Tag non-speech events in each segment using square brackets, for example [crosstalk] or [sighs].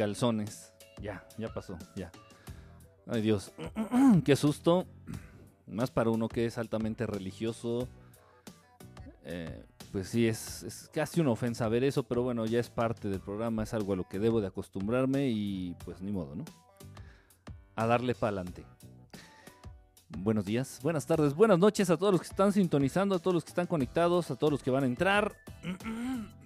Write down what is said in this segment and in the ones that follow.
calzones. Ya, ya pasó, ya. Ay Dios, [clears throat] qué susto. Más para uno que es altamente religioso. Eh, pues sí, es, es, casi una ofensa ver eso, pero bueno, ya es parte del programa, es algo a lo que debo de acostumbrarme y pues ni modo, ¿no? A darle para adelante. Buenos días, buenas tardes, buenas noches a todos los que están sintonizando, a todos los que están conectados, a todos los que van a entrar. [clears throat]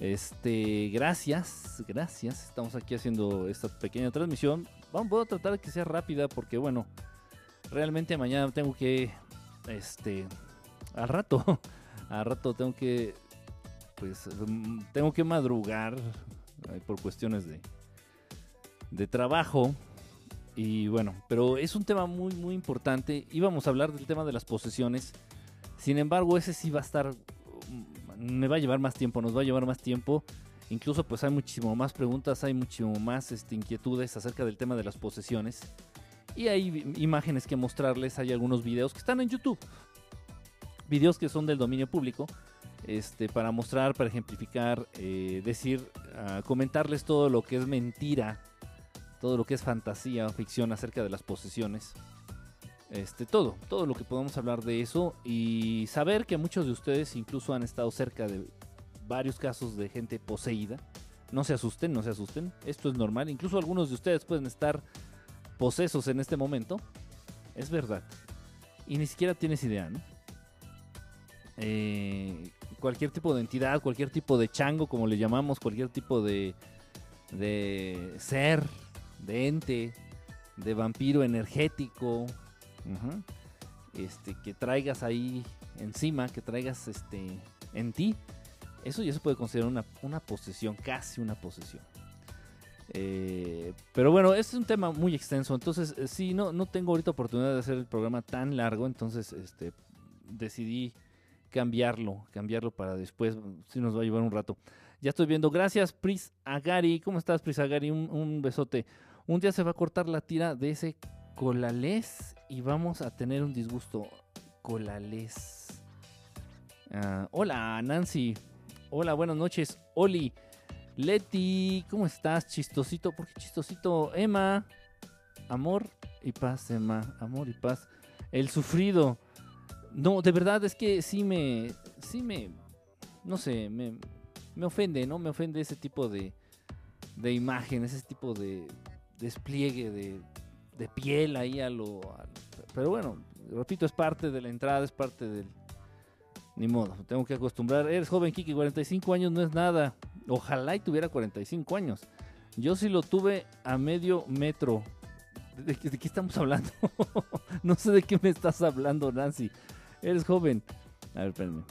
Este, gracias, gracias. Estamos aquí haciendo esta pequeña transmisión. Vamos a tratar de que sea rápida porque bueno, realmente mañana tengo que este al rato, [laughs] al rato tengo que pues tengo que madrugar por cuestiones de de trabajo y bueno, pero es un tema muy muy importante. Íbamos a hablar del tema de las posesiones. Sin embargo, ese sí va a estar me va a llevar más tiempo, nos va a llevar más tiempo. Incluso pues hay muchísimo más preguntas, hay muchísimo más este, inquietudes acerca del tema de las posesiones. Y hay imágenes que mostrarles, hay algunos videos que están en YouTube. Videos que son del dominio público. Este, para mostrar, para ejemplificar, eh, decir, uh, comentarles todo lo que es mentira, todo lo que es fantasía o ficción acerca de las posesiones. Este, todo, todo lo que podamos hablar de eso y saber que muchos de ustedes incluso han estado cerca de varios casos de gente poseída. No se asusten, no se asusten, esto es normal. Incluso algunos de ustedes pueden estar posesos en este momento. Es verdad. Y ni siquiera tienes idea, ¿no? Eh, cualquier tipo de entidad, cualquier tipo de chango, como le llamamos, cualquier tipo de, de ser, de ente, de vampiro energético, este, que traigas ahí encima, que traigas este, en ti, eso ya se puede considerar una, una posesión, casi una posesión. Eh, pero bueno, es un tema muy extenso, entonces eh, sí, no, no tengo ahorita oportunidad de hacer el programa tan largo, entonces este, decidí cambiarlo, cambiarlo para después, si nos va a llevar un rato. Ya estoy viendo, gracias Pris Agari, ¿cómo estás Pris Agari? Un, un besote. Un día se va a cortar la tira de ese colales y vamos a tener un disgusto. Colales. Uh, hola, Nancy. Hola, buenas noches. Oli. Leti, ¿cómo estás? Chistosito. ¿Por qué chistosito? Emma. Amor y paz, Emma. Amor y paz. El sufrido. No, de verdad es que sí me. Sí me. No sé, me, me ofende, ¿no? Me ofende ese tipo de, de imagen, ese tipo de despliegue de, de piel ahí a lo, Pero bueno, repito, es parte de la entrada, es parte del... Ni modo, tengo que acostumbrar. Eres joven, Kiki, 45 años no es nada. Ojalá y tuviera 45 años. Yo sí lo tuve a medio metro. ¿De, qué, estamos hablando? [laughs] no sé de qué me estás hablando, Nancy. Eres joven. A ver, espérenme.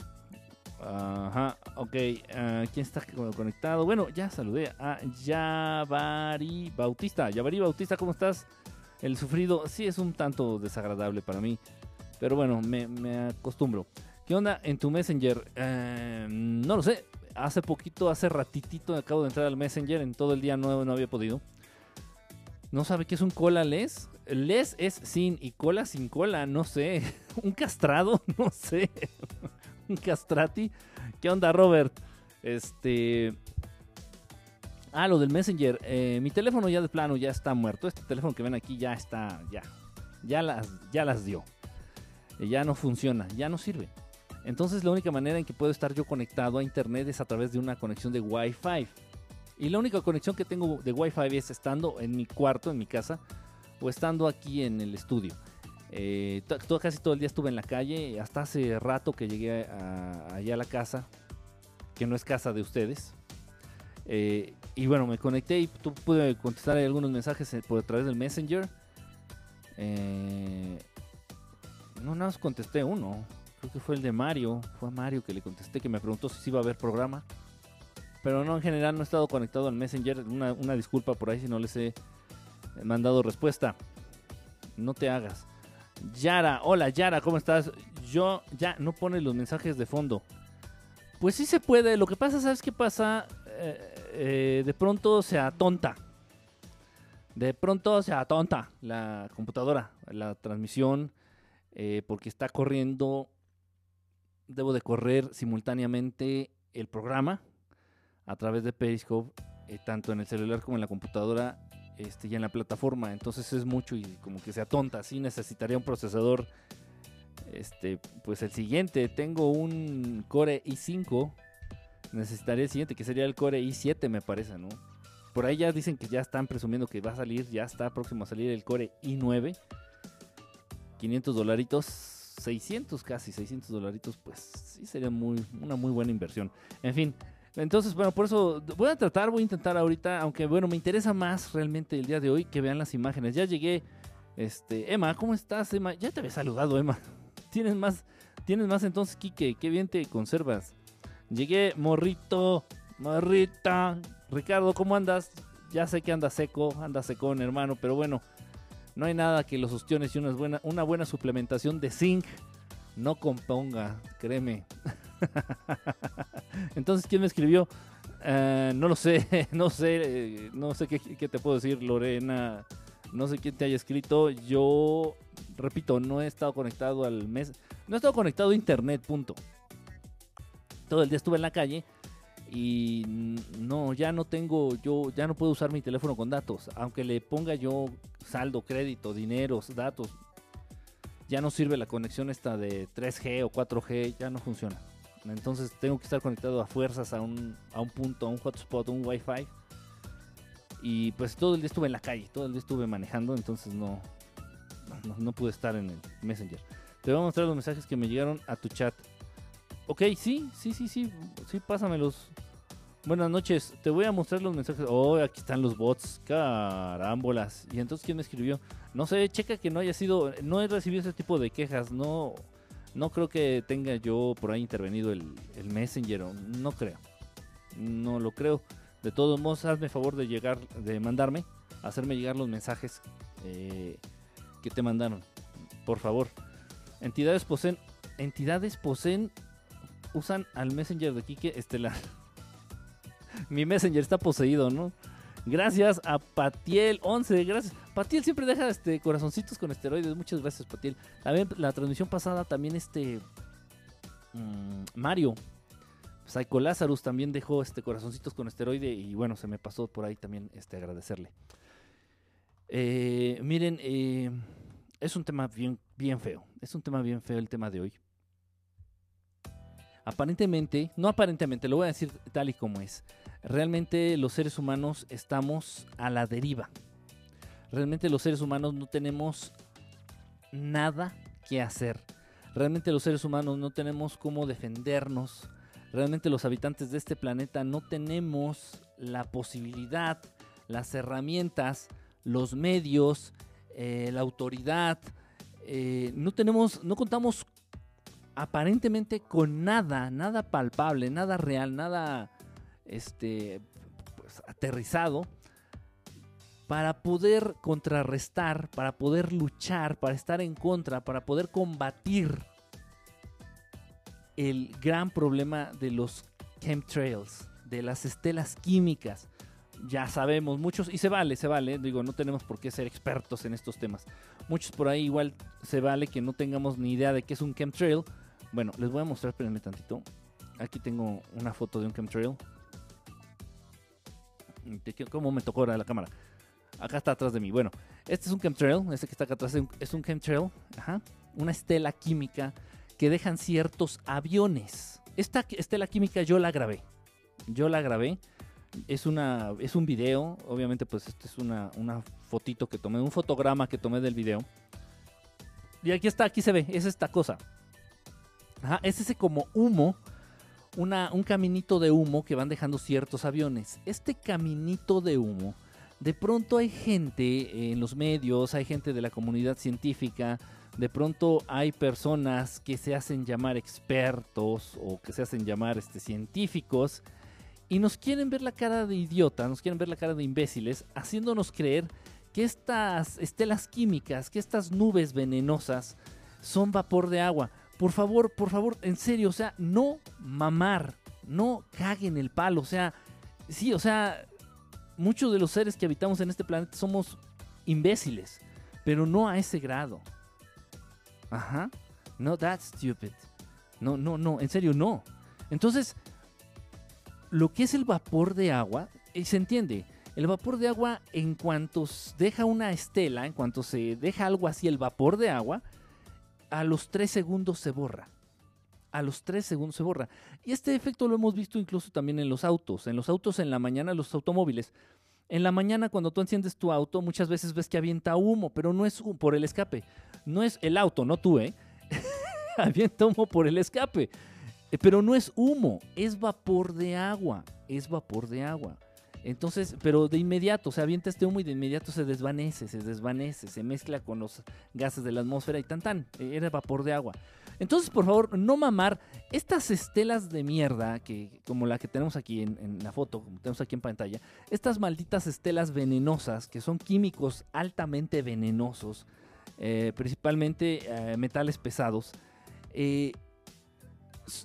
Ajá, ok. Uh, ¿Quién está conectado? Bueno, ya saludé a Yavari Bautista. Yavari Bautista, ¿cómo estás? El sufrido sí es un tanto desagradable para mí. Pero bueno, me, acostumbro. ¿Qué onda en tu Messenger? Eh, no lo sé. Hace poquito, hace ratitito acabo de entrar al Messenger. En todo el día no, no había podido. ¿No sabe qué es un cola les? Les es sin y cola sin cola, no sé. [laughs] ¿Un castrado? [laughs] No sé. [laughs] ¿Un castrati? ¿Qué onda, Robert? Este. Ah, lo del Messenger. Eh, mi teléfono ya de plano ya está muerto. Este teléfono que ven aquí ya está, ya. Ya las, ya las dio. Eh, ya no funciona, ya no sirve. Entonces la única manera en que puedo estar yo conectado a internet es a través de una conexión de Wi-Fi. Y la única conexión que tengo de Wi-Fi es estando en mi cuarto, en mi casa, o estando aquí en el estudio. Eh, casi todo el día estuve en la calle, hasta hace rato que llegué allá a la casa, que no es casa de ustedes. Eh, y bueno, me conecté y pude contestar algunos mensajes eh, por a través del Messenger. Eh, no, nada más contesté uno. Creo que fue el de Mario. Fue a Mario que le contesté, que me preguntó si iba a haber programa. Pero no, en general no he estado conectado al Messenger. Una, una disculpa por ahí si no les he mandado respuesta. No te hagas. Yara, hola Yara, ¿cómo estás? Yo ya no pone los mensajes de fondo. Pues sí se puede. Lo que pasa, ¿sabes qué pasa? Eh, eh, de pronto se atonta. De pronto se atonta la computadora, la transmisión, eh, porque está corriendo. Debo de correr simultáneamente el programa. a través de Periscope, eh, tanto en el celular como en la computadora este, y en la plataforma. Entonces es mucho y como que se atonta. Así necesitaría un procesador. Este, pues el siguiente, tengo un Core i5. Necesitaría el siguiente, que sería el Core i7, me parece, ¿no? Por ahí ya dicen que ya están presumiendo que va a salir, ya está próximo a salir el Core i9. 500 dolaritos, 600 casi, 600 dolaritos, pues sí sería muy, una muy buena inversión. En fin, entonces, bueno, por eso voy a tratar, voy a intentar ahorita, aunque bueno, me interesa más realmente el día de hoy que vean las imágenes. Ya llegué, este, Emma, ¿cómo estás, Emma? Ya te había saludado, Emma. [laughs] Tienes más, tienes más entonces, Kike, qué bien te conservas. Llegué, morrito, morrita. Ricardo, ¿cómo andas? Ya sé que anda seco, anda secón, hermano, pero bueno, no hay nada que los ostiones y una buena, una buena suplementación de zinc no componga, créeme. [laughs] Entonces, ¿quién me escribió? Eh, no lo sé, [laughs] no sé, eh, no sé qué, qué, te puedo decir, Lorena. No sé quién te haya escrito. Yo, repito, no he estado conectado al mes. No he estado conectado a internet, punto. Todo el día estuve en la calle y no, ya no tengo, yo ya no puedo usar mi teléfono con datos. Aunque le ponga yo saldo, crédito, dineros, datos, ya no sirve la conexión esta de 3G o 4G, ya no funciona. Entonces tengo que estar conectado a fuerzas a un, a un punto, a un hotspot, a un wifi. Y pues todo el día estuve en la calle, todo el día estuve manejando, entonces no, no, no pude estar en el Messenger. Te voy a mostrar los mensajes que me llegaron a tu chat. Ok, sí, sí, sí, sí, sí, pásamelos. Buenas noches, te voy a mostrar los mensajes. Oh, aquí están los bots, carámbolas. ¿Y entonces quién me escribió? No sé, checa que no haya sido, no he recibido ese tipo de quejas, no, no creo que tenga yo por ahí intervenido el, el Messenger, no creo, no lo creo. De todos modos, hazme favor de llegar, de mandarme, hacerme llegar los mensajes eh, que te mandaron, por favor. Entidades poseen, entidades poseen, usan al Messenger de Kike Estelar. [laughs] Mi Messenger está poseído, ¿no? Gracias a Patiel11. Gracias. Patiel siempre deja este corazoncitos con esteroides. Muchas gracias, Patiel. También la transmisión pasada, también este. Mmm, Mario. Psycho Lazarus también dejó este corazoncitos con esteroide. Y bueno, se me pasó por ahí también este, agradecerle. Eh, miren, eh, es un tema bien, bien feo. Es un tema bien feo el tema de hoy. Aparentemente, no aparentemente, lo voy a decir tal y como es. Realmente los seres humanos estamos a la deriva. Realmente los seres humanos no tenemos nada que hacer. Realmente los seres humanos no tenemos cómo defendernos. Realmente los habitantes de este planeta no tenemos la posibilidad, las herramientas, los medios, eh, la autoridad. Eh, no tenemos, no contamos aparentemente con nada, nada palpable, nada real, nada este, pues, aterrizado para poder contrarrestar, para poder luchar, para estar en contra, para poder combatir el gran problema de los chemtrails, de las estelas químicas. Ya sabemos, muchos, y se vale, se vale, digo, no tenemos por qué ser expertos en estos temas. Muchos por ahí igual se vale que no tengamos ni idea de qué es un chemtrail, bueno, les voy a mostrar, espérenme tantito. Aquí tengo una foto de un chemtrail. ¿Cómo me tocó ahora la cámara? Acá está atrás de mí. Bueno, este es un chemtrail. Este que está acá atrás es un chemtrail. Ajá. Una estela química que dejan ciertos aviones. Esta estela química yo la grabé. Yo la grabé. Es, una, es un video. Obviamente, pues esto es una, una fotito que tomé. Un fotograma que tomé del video. Y aquí está, aquí se ve. Es esta cosa. Ajá, es ese como humo, un caminito de humo que van dejando ciertos aviones. Este caminito de humo, de pronto hay gente en los medios, hay gente de la comunidad científica, de pronto hay personas que se hacen llamar expertos o que se hacen llamar este, científicos y nos quieren ver la cara de idiota, nos quieren ver la cara de imbéciles, haciéndonos creer que estas estelas químicas, que estas nubes venenosas son vapor de agua por favor, por favor, en serio, o sea, no mamar, no caguen el palo, o sea, sí, o sea, muchos de los seres que habitamos en este planeta somos imbéciles, pero no a ese grado. Ajá, no, that's stupid. No, no, no, en serio, no. Entonces, lo que es el vapor de agua, y se entiende, el vapor de agua en cuanto deja una estela, en cuanto se deja algo así, el vapor de agua, a los 3 segundos se borra. A los 3 segundos se borra. Y este efecto lo hemos visto incluso también en los autos. En los autos en la mañana, los automóviles. En la mañana cuando tú enciendes tu auto, muchas veces ves que avienta humo, pero no es por el escape. No es el auto, no tú, ¿eh? [laughs] avienta humo por el escape. Eh, pero no es humo, es vapor de agua. Es vapor de agua. Entonces, pero de inmediato, se avienta este humo y de inmediato se desvanece, se desvanece, se mezcla con los gases de la atmósfera y tan tan, eh, era vapor de agua. Entonces, por favor, no mamar estas estelas de mierda, que, como la que tenemos aquí en, la foto, como tenemos aquí en pantalla, estas malditas estelas venenosas, que son químicos altamente venenosos, eh, principalmente eh, metales pesados,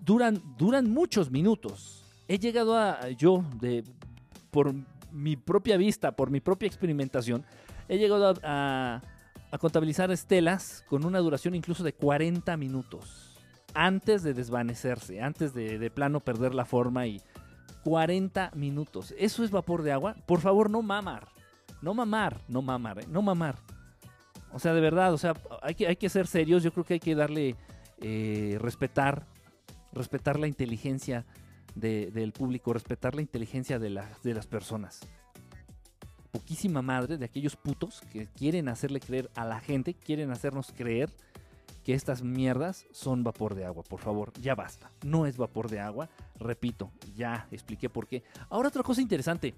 duran, duran muchos minutos. He llegado a, yo, de por mi propia vista, por mi propia experimentación, he llegado a, contabilizar estelas con una duración incluso de 40 minutos. Antes de desvanecerse, antes de, plano perder la forma y 40 minutos. ¿Eso es vapor de agua? Por favor, no mamar. No mamar, no mamar, ¿eh? no mamar. O sea, de verdad, o sea, hay que, hay que ser serios. Yo creo que hay que darle, eh, respetar, respetar la inteligencia del público, respetar la inteligencia de, de las personas. Poquísima madre de aquellos putos que quieren hacerle creer a la gente, quieren hacernos creer que estas mierdas son vapor de agua. Por favor, ya basta. No es vapor de agua. Repito, ya expliqué por qué. Ahora otra cosa interesante.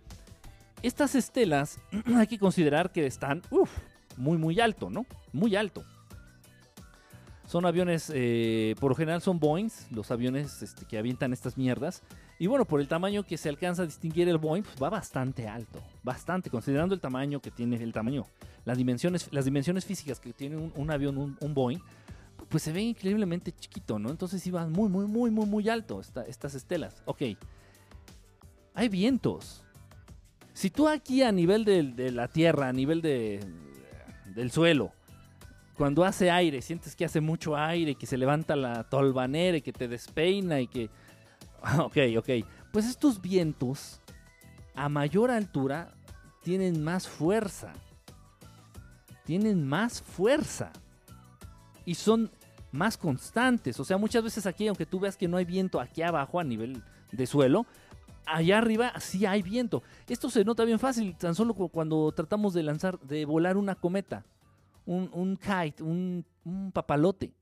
Estas estelas [clears throat] hay que considerar que están muy muy alto, ¿no? Muy alto. Son aviones, eh, por lo general son Boeings, los aviones este, que avientan estas mierdas. Y bueno, por el tamaño que se alcanza a distinguir el Boeing, pues va bastante alto. Bastante, considerando el tamaño que tiene, el tamaño, las dimensiones, las dimensiones físicas que tiene un, avión, un, Boeing, pues se ve increíblemente chiquito, ¿no? Entonces iban muy, muy, muy, muy, muy alto estas estelas. Ok. Hay vientos. Si tú aquí a nivel de, de la tierra, a nivel de, del suelo, cuando hace aire, sientes que hace mucho aire, que se levanta la tolvanera y que te despeina y que... [laughs] Ok, ok. Pues estos vientos a mayor altura tienen más fuerza. Tienen más fuerza. Y son más constantes. O sea, muchas veces aquí, aunque tú veas que no hay viento aquí abajo a nivel de suelo, allá arriba sí hay viento. Esto se nota bien fácil, tan solo cuando tratamos de lanzar, de volar una cometa un, kite, un, papalote.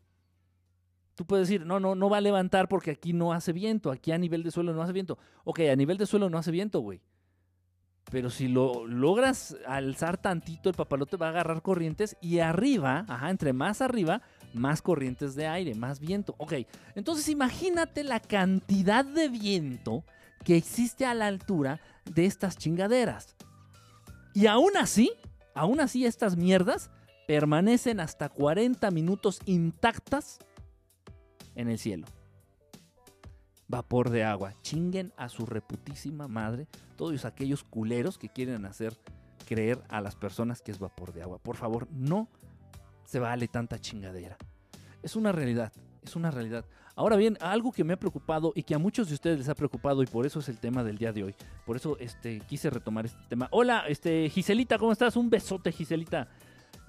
Tú puedes decir, no, no, no va a levantar porque aquí no hace viento, aquí a nivel de suelo no hace viento. Ok, a nivel de suelo no hace viento, güey. Pero si lo logras alzar tantito, el papalote va a agarrar corrientes y arriba, ajá, entre más arriba, más corrientes de aire, más viento. Ok, entonces imagínate la cantidad de viento que existe a la altura de estas chingaderas. Y aún así, aún así estas mierdas permanecen hasta 40 minutos intactas en el cielo. Vapor de agua. Chinguen a su reputísima madre todos aquellos culeros que quieren hacer creer a las personas que es vapor de agua. Por favor, no se vale tanta chingadera. Es una realidad, es una realidad. Ahora bien, algo que me ha preocupado y que a muchos de ustedes les ha preocupado y por eso es el tema del día de hoy. Por eso este, quise retomar este tema. Hola, este, Giselita, ¿cómo estás? Un besote, Giselita.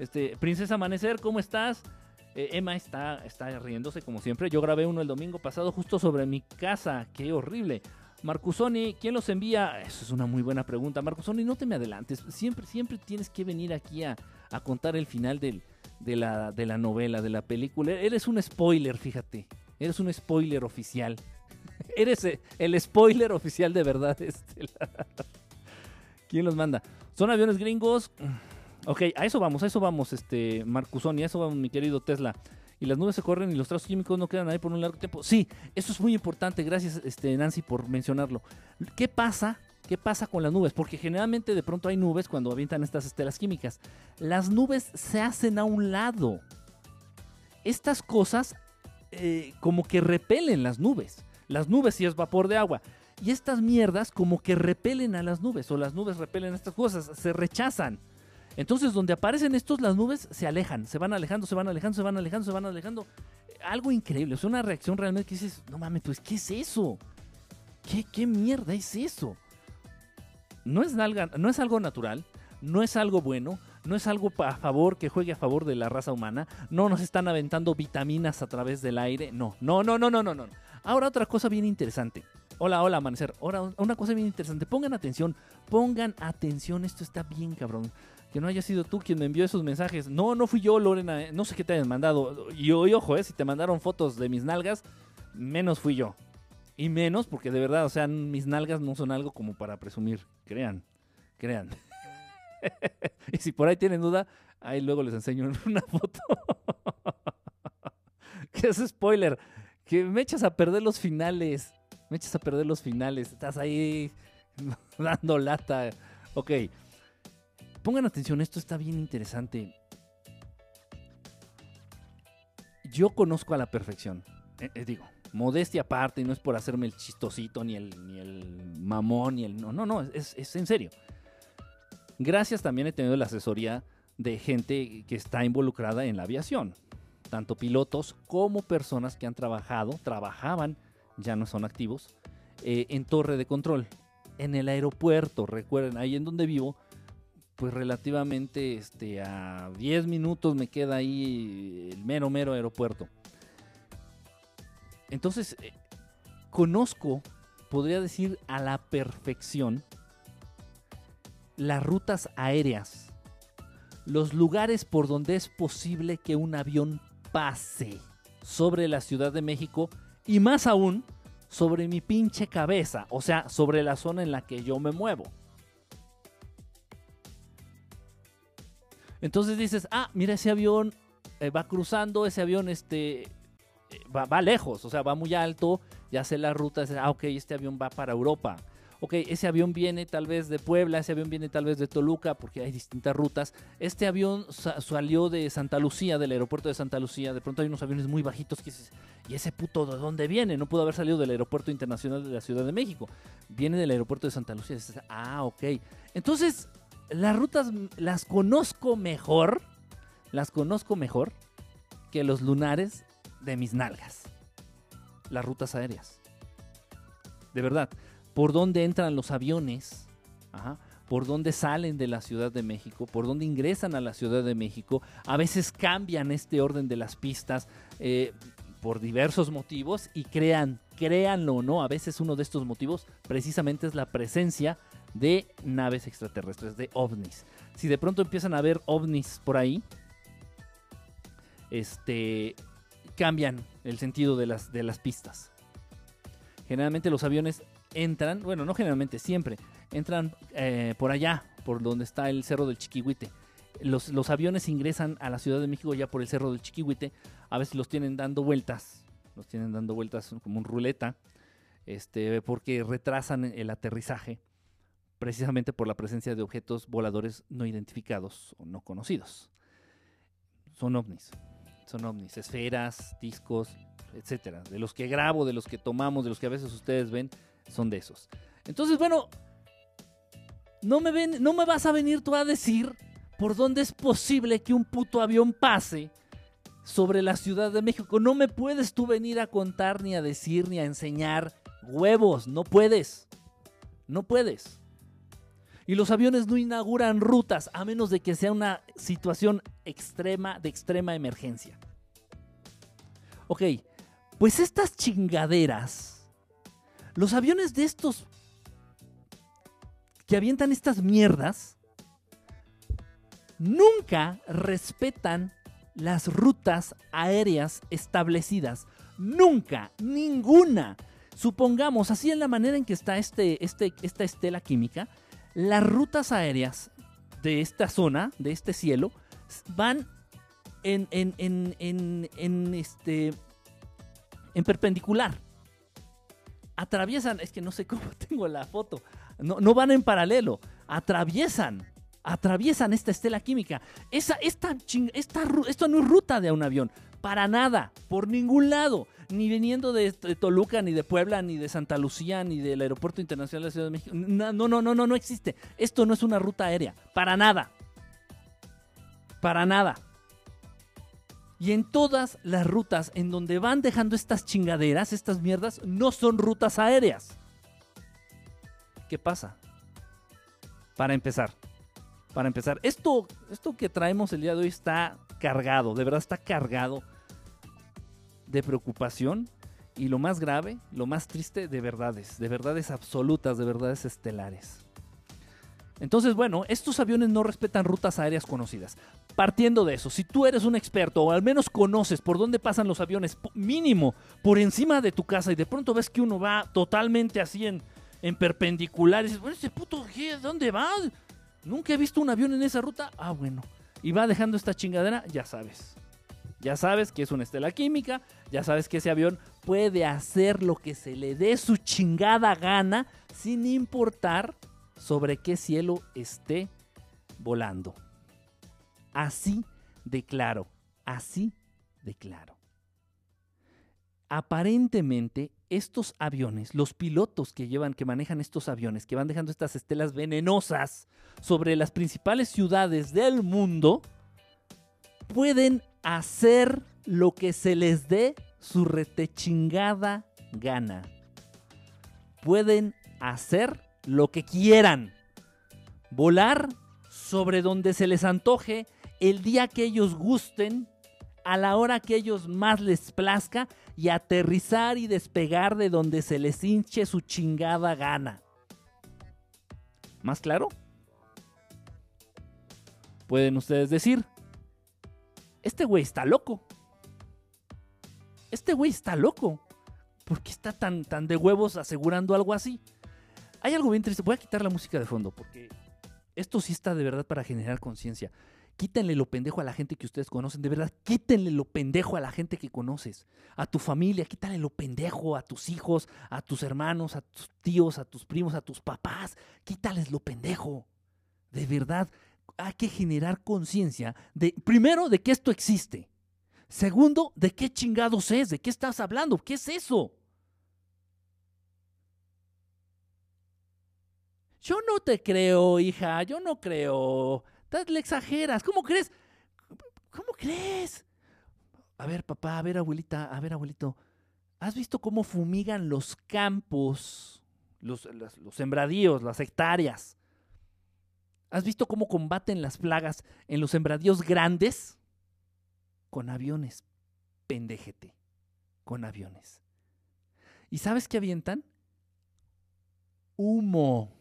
Este, Princesa Amanecer, ¿cómo estás? Eh, Emma está, está riéndose como siempre. Yo grabé uno el domingo pasado justo sobre mi casa. Qué horrible. Marcusoni, ¿quién los envía? Eso es una muy buena pregunta. Marcusoni, no te me adelantes. Siempre, siempre tienes que venir aquí a, contar el final de, la, de la novela, de la película. Eres un spoiler, fíjate. Eres un spoiler oficial. [laughs] Eres el spoiler oficial de verdad. [laughs] ¿Quién los manda? ¿Son aviones gringos? Ok, a eso vamos, a eso vamos, este, Marcusoni, a eso vamos, mi querido Tesla. Y las nubes se corren y los trazos químicos no quedan ahí por un largo tiempo. Sí, eso es muy importante, gracias este, Nancy por mencionarlo. ¿Qué pasa? ¿Qué pasa con las nubes? Porque generalmente de pronto hay nubes cuando avientan estas estelas químicas. Las nubes se hacen a un lado. Estas cosas eh, como que repelen las nubes. Las nubes sí es vapor de agua. Y estas mierdas como que repelen a las nubes o las nubes repelen estas cosas, se rechazan. Entonces, donde aparecen estos, las nubes se alejan, se van alejando, se van alejando, se van alejando, se van alejando. Algo increíble, es una reacción realmente que dices, no mames, pues, ¿qué es eso? ¿Qué, qué mierda es eso? No es, no es algo natural, no es algo bueno, no es algo a favor que juegue a favor de la raza humana, no nos están aventando vitaminas a través del aire, no, no, no, no, no, no, no. Ahora otra cosa bien interesante. Hola, hola, amanecer. Ahora una cosa bien interesante. Pongan atención, pongan atención, esto está bien cabrón. Que no haya sido tú quien me envió esos mensajes. No, no fui yo, Lorena. Eh, no sé qué te hayan mandado. Y, hoy, ojo, eh, si te mandaron fotos de mis nalgas, menos fui yo. Y menos porque de verdad, o sea, mis nalgas no son algo como para presumir. Crean, crean. [laughs] y si por ahí tienen duda, ahí luego les enseño [laughs] una foto. [laughs] ¿Qué es spoiler? Que me echas a perder los finales. Me echas a perder los finales. Estás ahí dando lata. Ok. Pongan atención, esto está bien interesante. Yo conozco a la perfección. Eh, eh, digo, modestia aparte, y no es por hacerme el chistosito, ni el, ni el mamón, ni el. No, no, no, es, es en serio. Gracias también he tenido la asesoría de gente que está involucrada en la aviación, tanto pilotos como personas que han trabajado, trabajaban, ya no son activos, eh, en torre de control, en el aeropuerto. Recuerden, ahí en donde vivo, pues relativamente este, a 10 minutos me queda ahí el mero, mero aeropuerto. Entonces, eh, conozco, podría decir a la perfección, las rutas aéreas, los lugares por donde es posible que un avión pase sobre la Ciudad de México y más aún sobre mi pinche cabeza, o sea, sobre la zona en la que yo me muevo. Entonces dices, ah, mira, ese avión eh, va cruzando, ese avión este, eh, va, va, lejos, o sea, va muy alto, ya sé la ruta, ah, ok, este avión va para Europa ok, ese avión viene tal vez de Puebla, ese avión viene tal vez de Toluca, porque hay distintas rutas. Este avión salió de Santa Lucía, del aeropuerto de Santa Lucía. De pronto hay unos aviones muy bajitos que dices, ¿y ese puto de dónde viene? No pudo haber salido del aeropuerto internacional de la Ciudad de México. Viene del aeropuerto de Santa Lucía. Dices, ah, ok. Entonces, las rutas las conozco mejor, las conozco mejor que los lunares de mis nalgas. Las rutas aéreas. De verdad por dónde entran los aviones, por dónde salen de la Ciudad de México, por dónde ingresan a la Ciudad de México. A veces cambian este orden de las pistas eh, por diversos motivos y crean, créanlo o no, a veces uno de estos motivos precisamente es la presencia de naves extraterrestres, de ovnis. Si de pronto empiezan a ver ovnis por ahí, este, cambian el sentido de las, de las pistas. Generalmente los aviones entran, bueno, no generalmente, siempre, entran eh, por allá, por donde está el Cerro del Chiquihuite. Los, los, aviones ingresan a la Ciudad de México ya por el Cerro del Chiquihuite, a veces los tienen dando vueltas, los tienen dando vueltas como un ruleta, este, porque retrasan el aterrizaje, precisamente por la presencia de objetos voladores no identificados o no conocidos. Son ovnis, son ovnis, esferas, discos, etcétera, de los que grabo, de los que tomamos, de los que a veces ustedes ven, son de esos. Entonces, bueno, no me, ven, no me vas a venir tú a decir por dónde es posible que un puto avión pase sobre la Ciudad de México. No me puedes tú venir a contar, ni a decir, ni a enseñar huevos. No puedes. No puedes. Y los aviones no inauguran rutas a menos de que sea una situación extrema, de extrema emergencia. Ok, pues estas chingaderas los aviones de estos que avientan estas mierdas nunca respetan las rutas aéreas establecidas. Nunca, ninguna. Supongamos, así en la manera en que está este, este, esta estela química, las rutas aéreas de esta zona, de este cielo, van en, en, en, en este, en perpendicular. Atraviesan, es que no sé [laughs] cómo tengo la foto, no, no van en paralelo, atraviesan, atraviesan esta estela química. Esa, esta, esta, esto no es ruta de un avión, para nada, por ningún lado, ni viniendo de, Toluca, ni de Puebla, ni de Santa Lucía, ni del Aeropuerto Internacional de la Ciudad de México. No, no, no, no, no existe. Esto no es una ruta aérea, para nada. Para nada. Y en todas las rutas en donde van dejando estas chingaderas, estas mierdas, no son rutas aéreas. ¿qué pasa? Para empezar, para empezar, esto, esto que traemos el día de hoy está cargado, de verdad está cargado de preocupación y lo más grave, lo más triste, de verdades, de verdades absolutas, de verdades estelares. Entonces, bueno, estos aviones no respetan rutas aéreas conocidas. Partiendo de eso, si tú eres un experto o al menos conoces por dónde pasan los aviones, mínimo por encima de tu casa y de pronto ves que uno va totalmente así en, en perpendicular y dices, bueno, ese puto. ¿dónde va? Nunca he visto un avión en esa ruta. Ah, bueno. Y va dejando esta chingadera, ya sabes. Ya sabes que es una estela química, ya sabes que ese avión puede hacer lo que se le dé su chingada gana sin importar sobre qué cielo esté volando. Así de claro, así de claro. Aparentemente, estos aviones, los pilotos que llevan, que manejan estos aviones, que van dejando estas estelas venenosas sobre las principales ciudades del mundo, pueden hacer lo que se les dé su retechingada gana. Pueden hacer lo que quieran. Volar sobre donde se les antoje, el día que ellos gusten, a la hora que ellos más les plazca y aterrizar y despegar de donde se les hinche su chingada gana. ¿Más claro? Pueden ustedes decir, este güey está loco. Este güey está loco. ¿Por qué está tan, tan de huevos asegurando algo así? Hay algo bien triste. Voy a quitar la música de fondo porque esto sí está de verdad para generar conciencia. Quítenle lo pendejo a la gente que ustedes conocen. De verdad, quítenle lo pendejo a la gente que conoces. A tu familia, quítale lo pendejo a tus hijos, a tus hermanos, a tus tíos, a tus primos, a tus papás. Quítales lo pendejo. De verdad, hay que generar conciencia de, primero, de que esto existe. Segundo, de qué chingados es, de qué estás hablando, qué es eso. Yo no te creo, hija, yo no creo. Le exageras, ¿cómo crees? ¿Cómo crees? A ver, papá, a ver, abuelita, a ver, abuelito. ¿Has visto cómo fumigan los campos, los, los, sembradíos, las hectáreas? ¿Has visto cómo combaten las plagas en los sembradíos grandes? Con aviones, pendejete, con aviones. ¿Y sabes qué avientan? Humo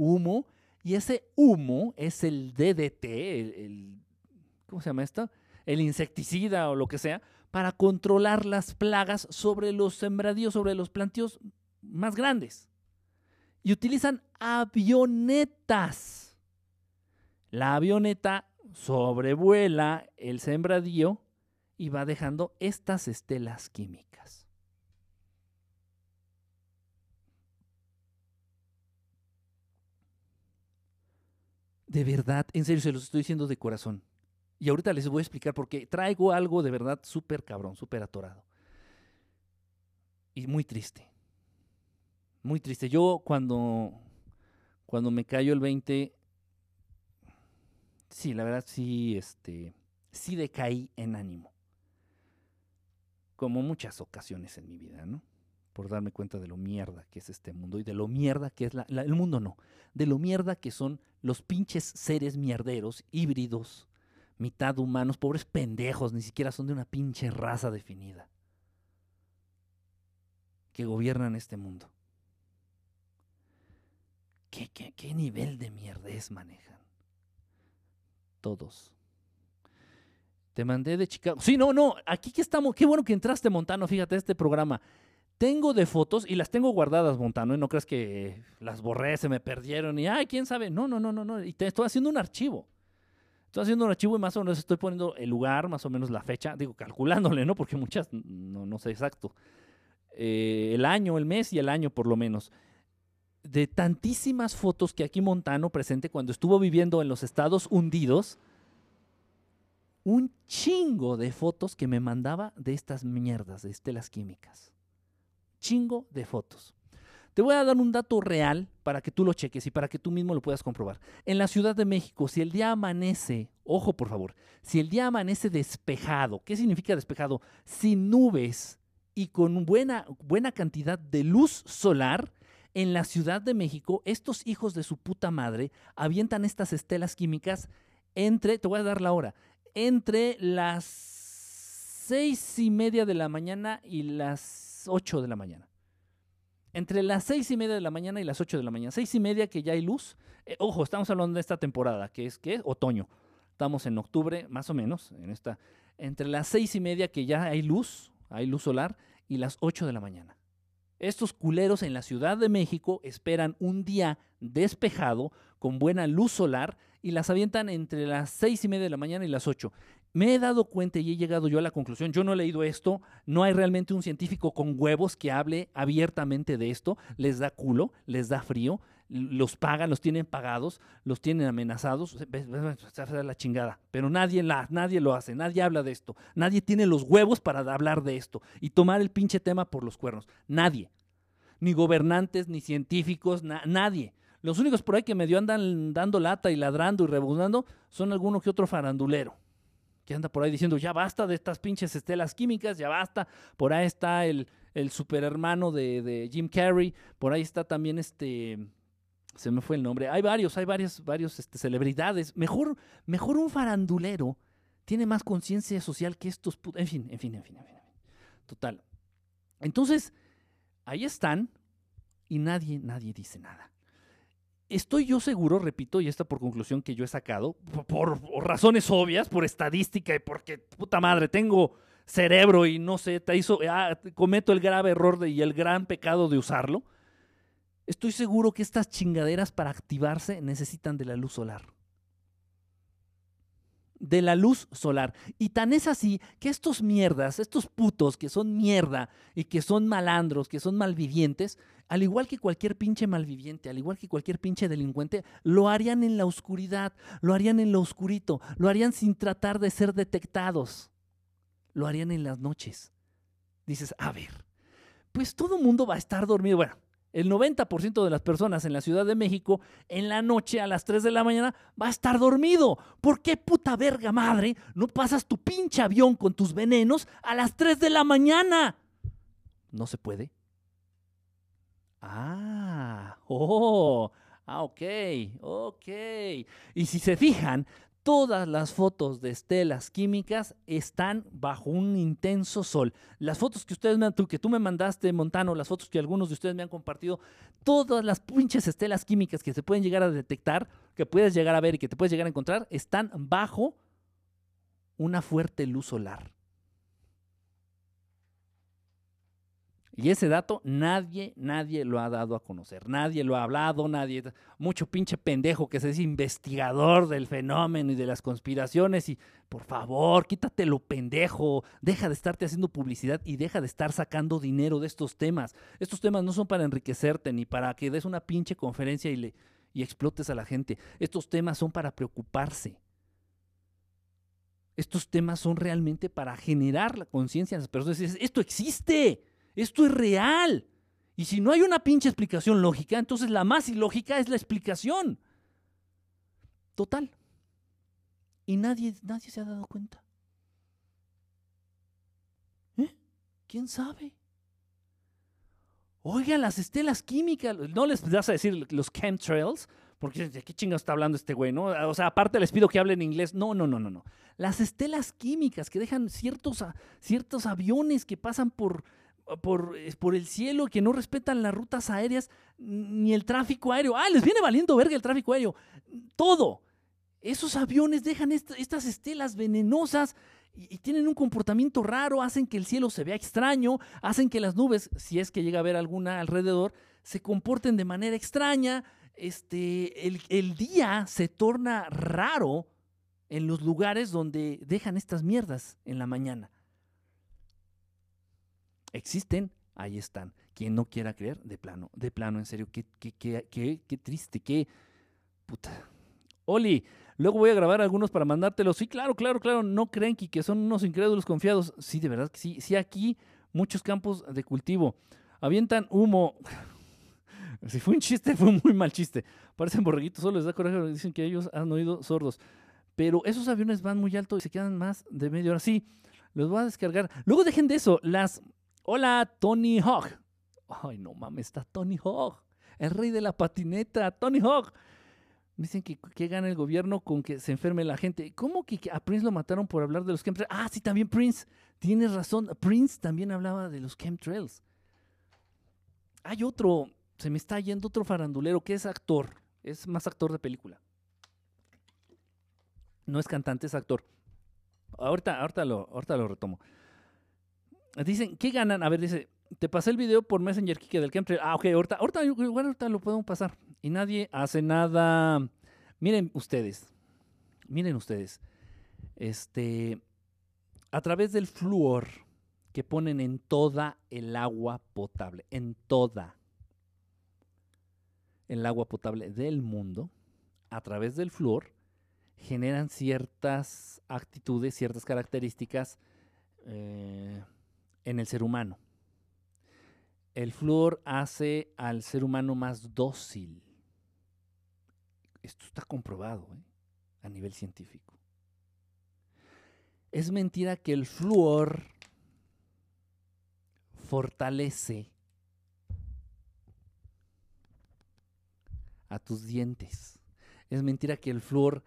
humo y ese humo es el DDT, el, ¿cómo se llama esto? El insecticida o lo que sea, para controlar las plagas sobre los sembradíos, sobre los plantíos más grandes. Y utilizan avionetas. La avioneta sobrevuela el sembradío y va dejando estas estelas químicas. De verdad, en serio, se los estoy diciendo de corazón. Y ahorita les voy a explicar porque traigo algo de verdad súper cabrón, súper atorado. Y muy triste. Muy triste. Yo cuando, cuando me cayó el 20, sí, la verdad sí, este, sí decaí en ánimo. Como muchas ocasiones en mi vida, ¿no? por darme cuenta de lo mierda que es este mundo y de lo mierda que es la, el mundo no, de lo mierda que son los pinches seres mierderos, híbridos, mitad humanos, pobres pendejos, ni siquiera son de una pinche raza definida, que gobiernan este mundo. ¿Qué, qué, qué nivel de mierdez manejan? Todos. Te mandé de Chicago. Sí, no, no, aquí que estamos. Qué bueno que entraste, Montano, fíjate, este programa. Tengo de fotos y las tengo guardadas, Montano, y no crees que las borré, se me perdieron y, ay, quién sabe. No, no, no, no, no. Y te estoy haciendo un archivo. Estoy haciendo un archivo y más o menos estoy poniendo el lugar, más o menos la fecha, digo, calculándole, ¿no? Porque muchas, no, no sé exacto. Eh, el año, el mes y el año por lo menos. De tantísimas fotos que aquí Montano presente cuando estuvo viviendo en los Estados Hundidos, un chingo de fotos que me mandaba de estas mierdas, de estelas químicas chingo de fotos. Te voy a dar un dato real para que tú lo cheques y para que tú mismo lo puedas comprobar. En la Ciudad de México, si el día amanece, ojo por favor, si el día amanece despejado, ¿qué significa despejado? Sin nubes y con buena, buena cantidad de luz solar, en la Ciudad de México, estos hijos de su puta madre avientan estas estelas químicas entre, te voy a dar la hora, entre las seis y media de la mañana y las ocho de la mañana. Entre las seis y media de la mañana y las ocho de la mañana. Seis y media que ya hay luz. Eh, ojo, estamos hablando de esta temporada, que es que otoño. Estamos en octubre, más o menos, en esta. Entre las seis y media que ya hay luz, hay luz solar, y las ocho de la mañana. Estos culeros en la Ciudad de México esperan un día despejado, con buena luz solar, y las avientan entre las seis y media de la mañana y las ocho. Me he dado cuenta y he llegado yo a la conclusión, yo no he leído esto, no hay realmente un científico con huevos que hable abiertamente de esto, les da culo, les da frío, los pagan, los tienen pagados, los tienen amenazados, se la chingada, pero nadie, la, nadie lo hace, nadie habla de esto, nadie tiene los huevos para hablar de esto y tomar el pinche tema por los cuernos, nadie, ni gobernantes, ni científicos, nadie. Los únicos por ahí que medio andan dando lata y ladrando y rebuznando son alguno que otro farandulero que anda por ahí diciendo, ya basta de estas pinches estelas químicas, ya basta. Por ahí está el, el superhermano de, de Jim Carrey, por ahí está también este, se me fue el nombre. Hay varios, hay varios, varios este, celebridades. Mejor, mejor un farandulero tiene más conciencia social que estos. En fin, en fin, en fin, en fin. Total. Entonces, ahí están y nadie, nadie dice nada. Estoy yo seguro, repito, y esta por conclusión que yo he sacado, por, razones obvias, por estadística y porque, puta madre, tengo cerebro y no sé, te hizo, ah, cometo el grave error de, y el gran pecado de usarlo. Estoy seguro que estas chingaderas para activarse necesitan de la luz solar. De la luz solar. Y tan es así que estos mierdas, estos putos que son mierda y que son malandros, que son malvivientes, al igual que cualquier pinche malviviente, al igual que cualquier pinche delincuente, lo harían en la oscuridad, lo harían en lo oscurito, lo harían sin tratar de ser detectados, lo harían en las noches. Dices, a ver, pues todo mundo va a estar dormido. Bueno, el 90% de las personas en la Ciudad de México en la noche a las 3 de la mañana va a estar dormido. ¿Por qué puta verga madre no pasas tu pinche avión con tus venenos a las 3 de la mañana? No se puede. Ah, oh, ah, ok, ok. Y si se fijan, todas las fotos de estelas químicas están bajo un intenso sol. Las fotos que ustedes me, que tú me mandaste, Montano, las fotos que algunos de ustedes me han compartido, todas las pinches estelas químicas que se pueden llegar a detectar, que puedes llegar a ver y que te puedes llegar a encontrar, están bajo una fuerte luz solar. Y ese dato nadie, nadie lo ha dado a conocer, nadie lo ha hablado, nadie, mucho pinche pendejo que se dice investigador del fenómeno y de las conspiraciones y por favor, quítatelo pendejo, deja de estarte haciendo publicidad y deja de estar sacando dinero de estos temas. Estos temas no son para enriquecerte ni para que des una pinche conferencia y, le, y explotes a la gente. Estos temas son para preocuparse. Estos temas son realmente para generar la conciencia en las personas. Esto existe. Esto es real. Y si no hay una pinche explicación lógica, entonces la más ilógica es la explicación. Total. Y nadie, nadie se ha dado cuenta. ¿Eh? ¿Quién sabe? Oigan, las estelas químicas, no les vas a decir los chemtrails, porque de qué chingados está hablando este güey, ¿no? O sea, aparte les pido que hablen inglés. No, no, no, no, no. Las estelas químicas que dejan ciertos, ciertos aviones que pasan por, por, por, el cielo, que no respetan las rutas aéreas ni el tráfico aéreo. Ah, les viene valiendo verga el tráfico aéreo. Todo. Esos aviones dejan estas estelas venenosas y, tienen un comportamiento raro, hacen que el cielo se vea extraño, hacen que las nubes, si es que llega a haber alguna alrededor, se comporten de manera extraña. Este, el, el día se torna raro en los lugares donde dejan estas mierdas en la mañana existen, ahí están. Quien no quiera creer, de plano, de plano, en serio, qué, qué, qué, qué, qué triste, qué puta. Oli, luego voy a grabar algunos para mandártelos. Sí, claro, claro, claro, no creen que son unos incrédulos confiados. Sí, de verdad que sí. Sí, aquí muchos campos de cultivo. Avientan humo. [laughs] Si fue un chiste, fue un muy mal chiste. Parecen borreguitos, solo les da coraje. Dicen que ellos han oído sordos. Pero esos aviones van muy alto y se quedan más de media hora. Sí, los voy a descargar. Luego dejen de eso. Las Hola, Tony Hawk. Ay, no mames, está Tony Hawk. el rey de la patineta, Tony Hawk. Dicen que, que gana el gobierno con que se enferme la gente. ¿Cómo que, a Prince lo mataron por hablar de los chemtrails? Ah, sí, también Prince. Tienes razón. Prince también hablaba de los chemtrails. Hay otro, se me está yendo otro farandulero que es actor. Es más actor de película. No es cantante, es actor. Ahorita, ahorita, lo, ahorita lo retomo. Dicen, ¿qué ganan? A ver, dice, te pasé el video por Messenger Kike del chemtrail. Ah, ok, ahorita, ahorita, ahorita lo podemos pasar y nadie hace nada. Miren ustedes, miren ustedes, este, a través del flúor que ponen en toda el agua potable, en toda el agua potable del mundo, a través del flúor, generan ciertas actitudes, ciertas características eh, en el ser humano. El flúor hace al ser humano más dócil esto está comprobado ¿eh? a nivel científico. Es mentira que el flúor fortalece a tus dientes. Es mentira que el flúor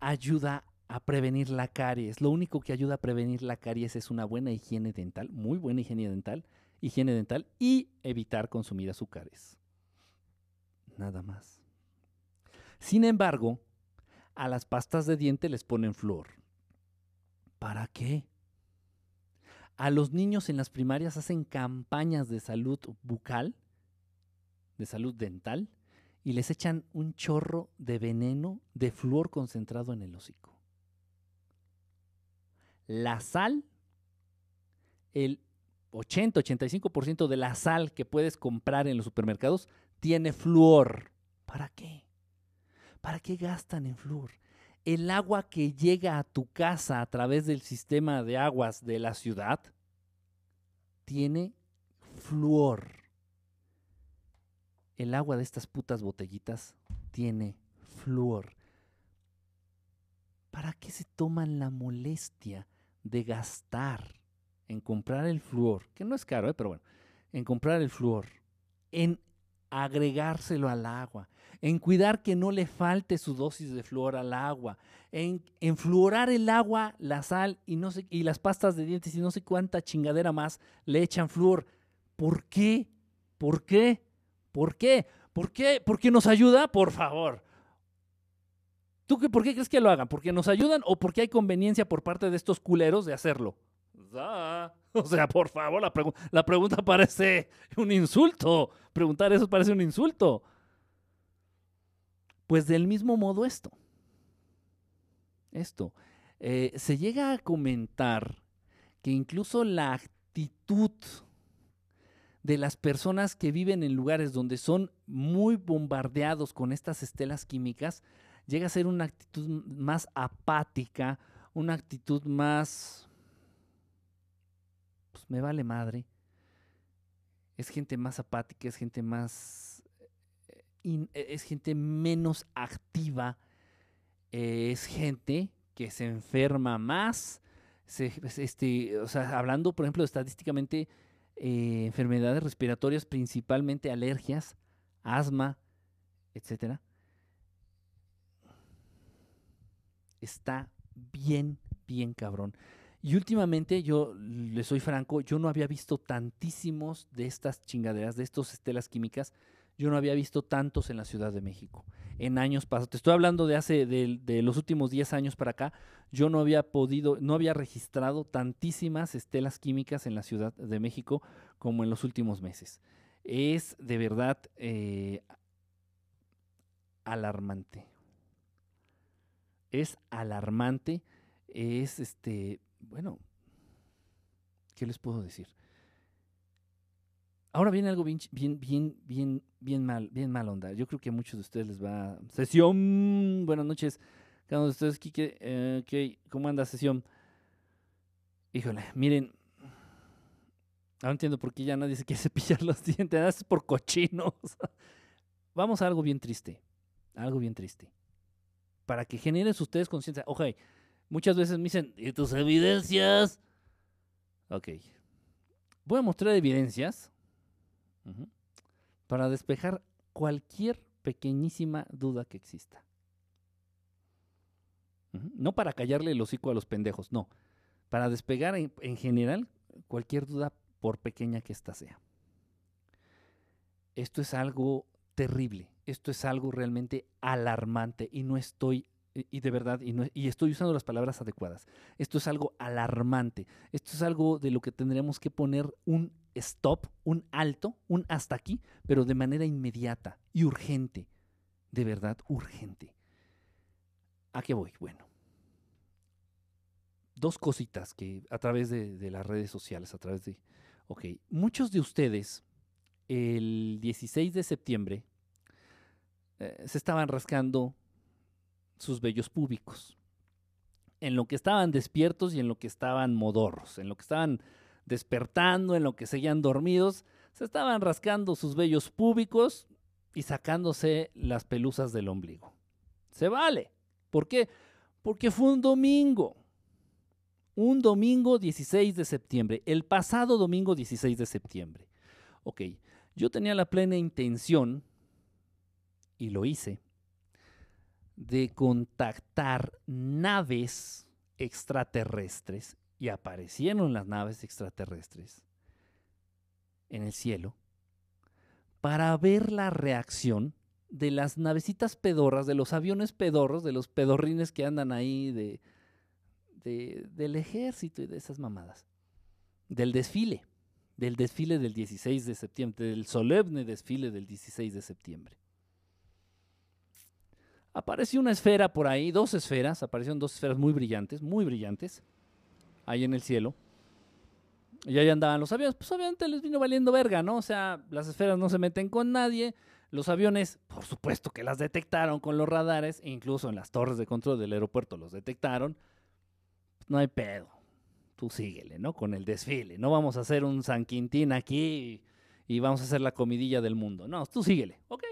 ayuda a prevenir la caries. Lo único que ayuda a prevenir la caries es una buena higiene dental, muy buena higiene dental, higiene dental y evitar consumir azúcares. Nada más. Sin embargo, a las pastas de diente les ponen flor. ¿Para qué? A los niños en las primarias hacen campañas de salud bucal, de salud dental, y les echan un chorro de veneno de flúor concentrado en el hocico. La sal, el 80-85% de la sal que puedes comprar en los supermercados tiene flúor. ¿Para qué? ¿Para qué gastan en flúor? El agua que llega a tu casa a través del sistema de aguas de la ciudad tiene flúor. El agua de estas putas botellitas tiene flúor. ¿Para qué se toman la molestia de gastar en comprar el flúor? Que no es caro, ¿eh? pero bueno, en comprar el flúor, en agregárselo al agua, en cuidar que no le falte su dosis de flúor al agua, en, en fluorar el agua, la sal y, no sé, y las pastas de dientes y no sé cuánta chingadera más le echan flúor. ¿Por qué? ¿Por qué? ¿Por qué? ¿Por qué? ¿Porque nos ayuda? Por favor. ¿Tú qué, por qué crees que lo hagan? ¿Porque nos ayudan o porque hay conveniencia por parte de estos culeros de hacerlo? [laughs] O sea, por favor, la, la pregunta parece un insulto. Preguntar eso parece un insulto. Pues del mismo modo esto. Esto. Eh, se llega a comentar que incluso la actitud de las personas que viven en lugares donde son muy bombardeados con estas estelas químicas llega a ser una actitud más apática, una actitud más... Pues me vale madre. Es gente más apática, es gente más e, es gente menos activa, es gente que se enferma más. Pues, este, o sea, hablando, por ejemplo, estadísticamente, eh, enfermedades respiratorias, principalmente alergias, asma, etcétera, está bien, bien cabrón. Y últimamente, yo le soy franco, yo no había visto tantísimos de estas chingaderas, de estos estelas químicas yo no había visto tantos en la Ciudad de México. En años pasados, te estoy hablando de hace, de, los últimos 10 años para acá, yo no había podido, no había registrado tantísimas estelas químicas en la Ciudad de México como en los últimos meses. Es de verdad eh, alarmante. Es alarmante. Es este, bueno, ¿qué les puedo decir? Ahora viene algo bien, bien, bien, bien, bien mal, bien mal onda. Yo creo que a muchos de ustedes les va. Sesión. Buenas noches. Cada uno de ustedes, Kike. Eh, ¿Cómo anda sesión? Híjole, miren. Ahora entiendo por qué ya nadie se quiere [laughs] cepillar los dientes. Es por cochinos. [laughs] Vamos a algo bien triste. Algo bien triste. Para que generen ustedes conciencia. Ok, muchas veces me dicen, ¿y tus evidencias? Ok. Voy a mostrar evidencias para despejar cualquier pequeñísima duda que exista. No para callarle el hocico a los pendejos, no. Para despegar en, general cualquier duda, por pequeña que ésta sea. Esto es algo terrible, esto es algo realmente alarmante y no estoy, y de verdad, y, y estoy usando las palabras adecuadas. Esto es algo alarmante, esto es algo de lo que tendríamos que poner un stop, un alto, un hasta aquí, pero de manera inmediata y urgente, de verdad urgente. ¿A qué voy? Bueno, dos cositas que a través de, las redes sociales, a través de... Ok, muchos de ustedes el 16 de septiembre eh, se estaban rascando sus vellos públicos. En lo que estaban despiertos y en lo que estaban modorros, en lo que estaban despertando, en lo que seguían dormidos, se estaban rascando sus vellos públicos y sacándose las pelusas del ombligo. Se vale. ¿Por qué? Porque fue un domingo. Un domingo 16 de septiembre. El pasado domingo 16 de septiembre. Ok, yo tenía la plena intención, y lo hice, de contactar naves extraterrestres y aparecieron las naves extraterrestres en el cielo para ver la reacción de las navecitas pedorras, de los aviones pedorros, de los pedorrines que andan ahí de, del ejército y de esas mamadas. Del desfile, del desfile del 16 de septiembre, del solemne desfile del 16 de septiembre. Apareció una esfera por ahí, dos esferas, aparecieron dos esferas muy brillantes, muy brillantes ahí en el cielo. Y ahí andaban los aviones. Pues obviamente les vino valiendo verga, ¿no? O sea, las esferas no se meten con nadie. Los aviones, por supuesto que las detectaron con los radares, e incluso en las torres de control del aeropuerto los detectaron. no hay pedo. Tú síguele, ¿no? Con el desfile. No vamos a hacer un San Quintín aquí y vamos a hacer la comidilla del mundo. No, tú síguele. Ok.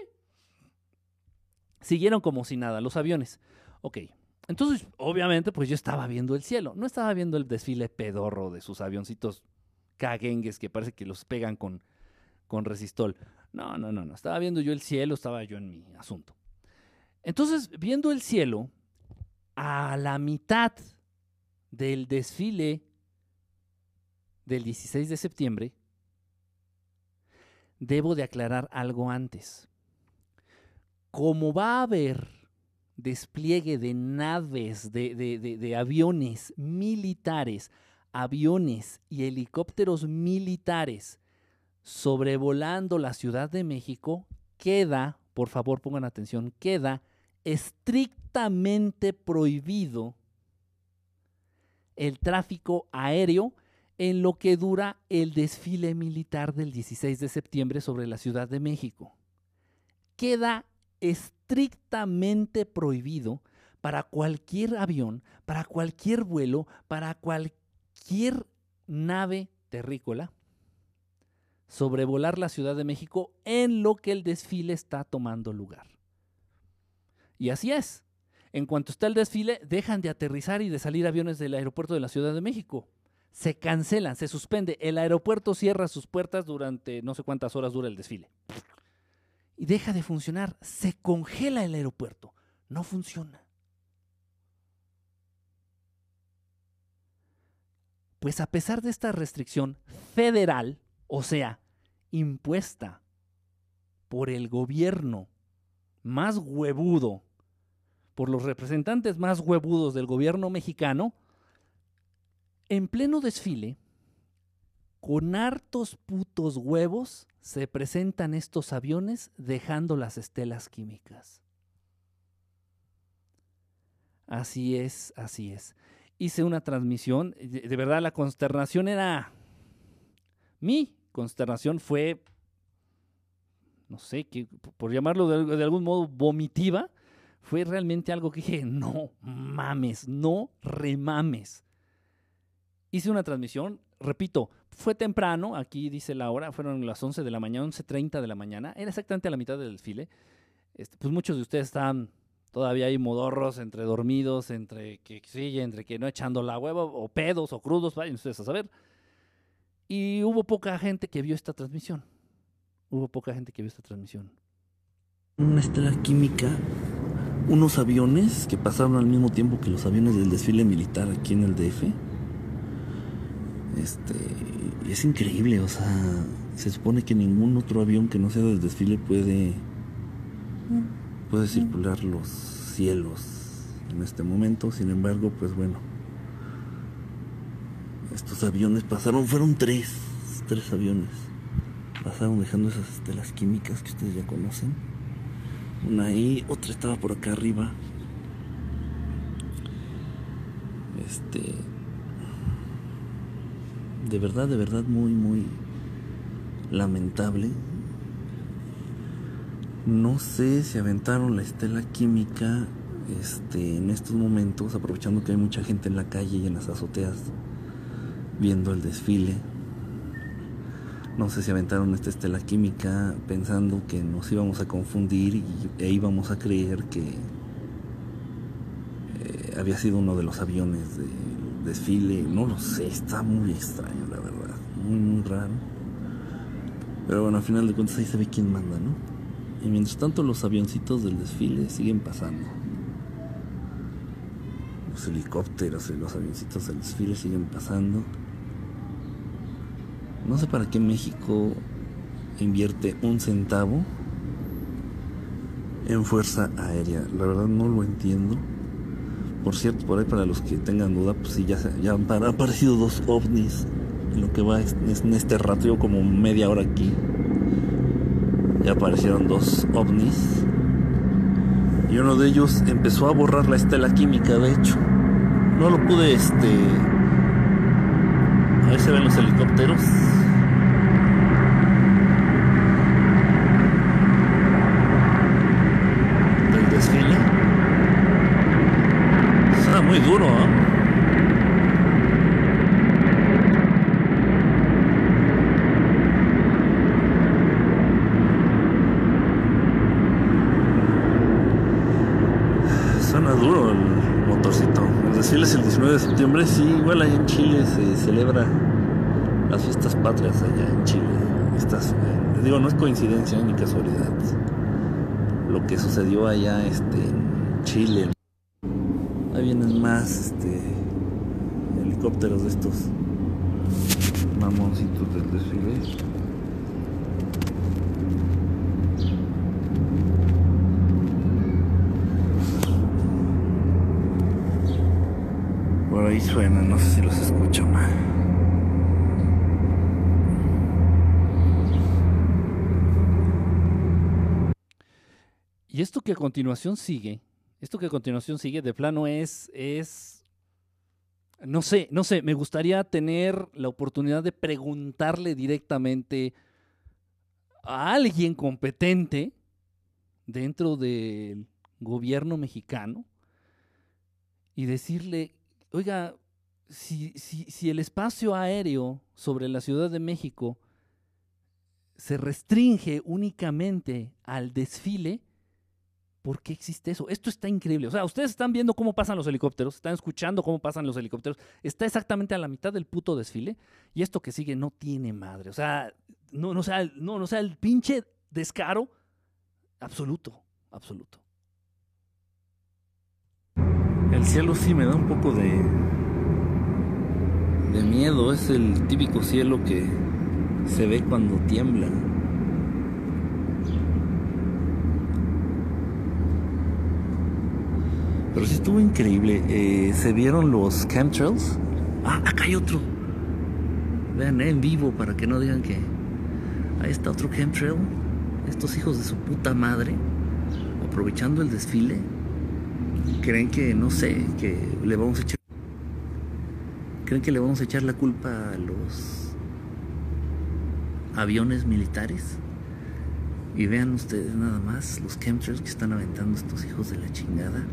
Siguieron como si nada los aviones. Ok. Entonces, obviamente, pues yo estaba viendo el cielo. No estaba viendo el desfile pedorro de sus avioncitos caguengues que parece que los pegan con, con resistol. No, no, no, no. Estaba viendo yo el cielo, estaba yo en mi asunto. Entonces, viendo el cielo, a la mitad del desfile del 16 de septiembre, debo de aclarar algo antes. Como va a haber despliegue de naves, de, aviones militares, aviones y helicópteros militares sobrevolando la Ciudad de México, queda, por favor pongan atención, queda estrictamente prohibido el tráfico aéreo en lo que dura el desfile militar del 16 de septiembre sobre la Ciudad de México. Queda estrictamente prohibido para cualquier avión, para cualquier vuelo, para cualquier nave terrícola sobrevolar la Ciudad de México en lo que el desfile está tomando lugar. Y así es. En cuanto está el desfile, dejan de aterrizar y de salir aviones del aeropuerto de la Ciudad de México. Se cancelan, se suspende. El aeropuerto cierra sus puertas durante no sé cuántas horas dura el desfile y deja de funcionar. Se congela el aeropuerto. No funciona. Pues a pesar de esta restricción federal, o sea, impuesta por el gobierno más huevudo, por los representantes más huevudos del gobierno mexicano, en pleno desfile, con hartos putos huevos, se presentan estos aviones dejando las estelas químicas. Así es, así es. Hice una transmisión, de verdad la consternación era... Mi consternación fue, no sé, que, por llamarlo de, de algún modo vomitiva, fue realmente algo que dije, no mames, no remames. Hice una transmisión, repito, fue temprano, aquí dice la hora, fueron las 11 de la mañana, 11.30 de la mañana, era exactamente a la mitad del desfile. Este, pues muchos de ustedes están todavía ahí modorros, entre dormidos, entre que sí, entre que no echando la hueva, o pedos, o crudos, vayan ustedes a saber. Y hubo poca gente que vio esta transmisión. Hubo poca gente que vio esta transmisión. Una estela química, unos aviones que pasaron al mismo tiempo que los aviones del desfile militar aquí en el DF. Este, es increíble, o sea, se supone que ningún otro avión que no sea del desfile puede puede circular los cielos en este momento. Sin embargo, pues bueno, estos aviones pasaron, fueron tres, tres aviones. Pasaron dejando esas estelas químicas que ustedes ya conocen. Una ahí, otra estaba por acá arriba. Este. De verdad, de verdad, muy, muy lamentable. No sé si aventaron la estela química este, en estos momentos, aprovechando que hay mucha gente en la calle y en las azoteas viendo el desfile. No sé si aventaron esta estela química pensando que nos íbamos a confundir y, e íbamos a creer que eh, había sido uno de los aviones del desfile. No lo sé, está muy extraño, la verdad. Muy, muy raro. Pero bueno, al final de cuentas ahí se ve quién manda, ¿no? Y mientras tanto los avioncitos del desfile siguen pasando. Los helicópteros y los avioncitos del desfile siguen pasando. No sé para qué México invierte un centavo en fuerza aérea. La verdad no lo entiendo. Por cierto, por ahí para los que tengan duda, pues sí, ya, ya han aparecido dos ovnis en lo que va en este rato, como media hora aquí ya aparecieron dos ovnis. Y uno de ellos empezó a borrar la estela química, de hecho. No lo pude, este... Ahí se ven los helicópteros. Del desfile. Suena muy duro, ¿eh? el 19 de septiembre, sí, igual allá en Chile se celebra las fiestas patrias allá en Chile. Estas, eh, digo, no es coincidencia ni casualidad. Lo que sucedió allá este, en Chile. Ahí vienen más este, helicópteros de estos mamoncitos del desfile. ahí suena, no sé si los escucho. Y esto que a continuación sigue, esto que a continuación sigue, de plano es, es, no sé, no sé, me gustaría tener la oportunidad de preguntarle directamente a alguien competente dentro del gobierno mexicano y decirle oiga, si, si, el espacio aéreo sobre la Ciudad de México se restringe únicamente al desfile, ¿por qué existe eso? Esto está increíble. O sea, ustedes están viendo cómo pasan los helicópteros, están escuchando cómo pasan los helicópteros, está exactamente a la mitad del puto desfile y esto que sigue no tiene madre. O sea, no, no, sea, no, no sea el pinche descaro absoluto, absoluto. El cielo sí me da un poco de de miedo, es el típico cielo que se ve cuando tiembla. Pero sí estuvo increíble. Eh, ¿Se vieron los chemtrails? Ah, acá hay otro. Vean en vivo para que no digan que. Ahí está otro chemtrail. Estos hijos de su puta madre. Aprovechando el desfile creen que, no sé, que le vamos a echar... ¿Creen que le vamos a echar la culpa a los aviones militares? Y vean ustedes nada más los chemtrails que están aventando estos hijos de la chingada.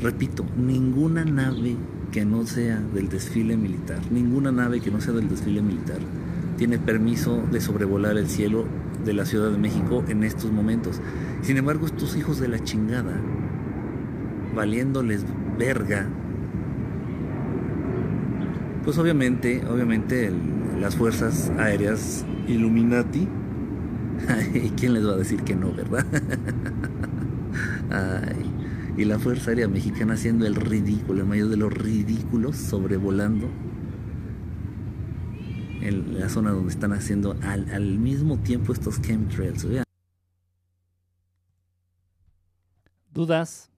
Repito, ninguna nave que no sea del desfile militar, ninguna nave que no sea del desfile militar tiene permiso de sobrevolar el cielo de la Ciudad de México en estos momentos. Sin embargo, estos hijos de la chingada, valiéndoles verga, pues obviamente, obviamente las fuerzas aéreas Illuminati [laughs] ¿Y quién les va a decir que no, verdad? [laughs] Ay, y la Fuerza Aérea Mexicana haciendo el ridículo, el mayor de los ridículos, sobrevolando en la zona donde están haciendo al, al mismo tiempo estos chemtrails. Vean. ¿Dudas?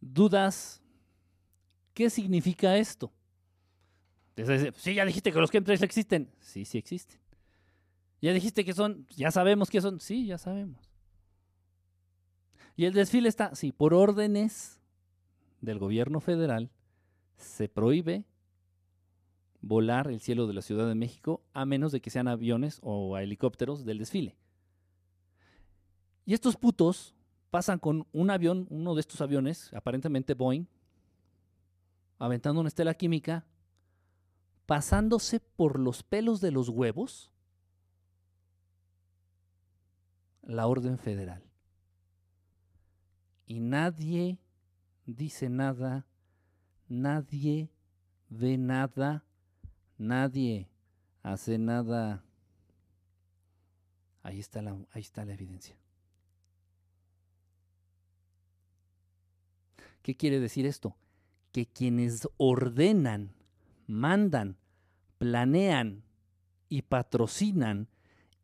¿Dudas? ¿Qué significa esto? Sí, ya dijiste que los chemtrails existen. Sí, sí existen. Ya dijiste que son, ya sabemos que son. Sí, ya sabemos. Y el desfile está, sí, por órdenes del gobierno federal, se prohíbe volar el cielo de la Ciudad de México a menos de que sean aviones o helicópteros del desfile. Y estos putos pasan con un avión, uno de estos aviones, aparentemente Boeing, aventando una estela química, pasándose por los pelos de los huevos la orden federal. Y nadie dice nada, nadie ve nada, nadie hace nada. Ahí está la, ahí está la evidencia. ¿Qué quiere decir esto? Que quienes ordenan, mandan, planean y patrocinan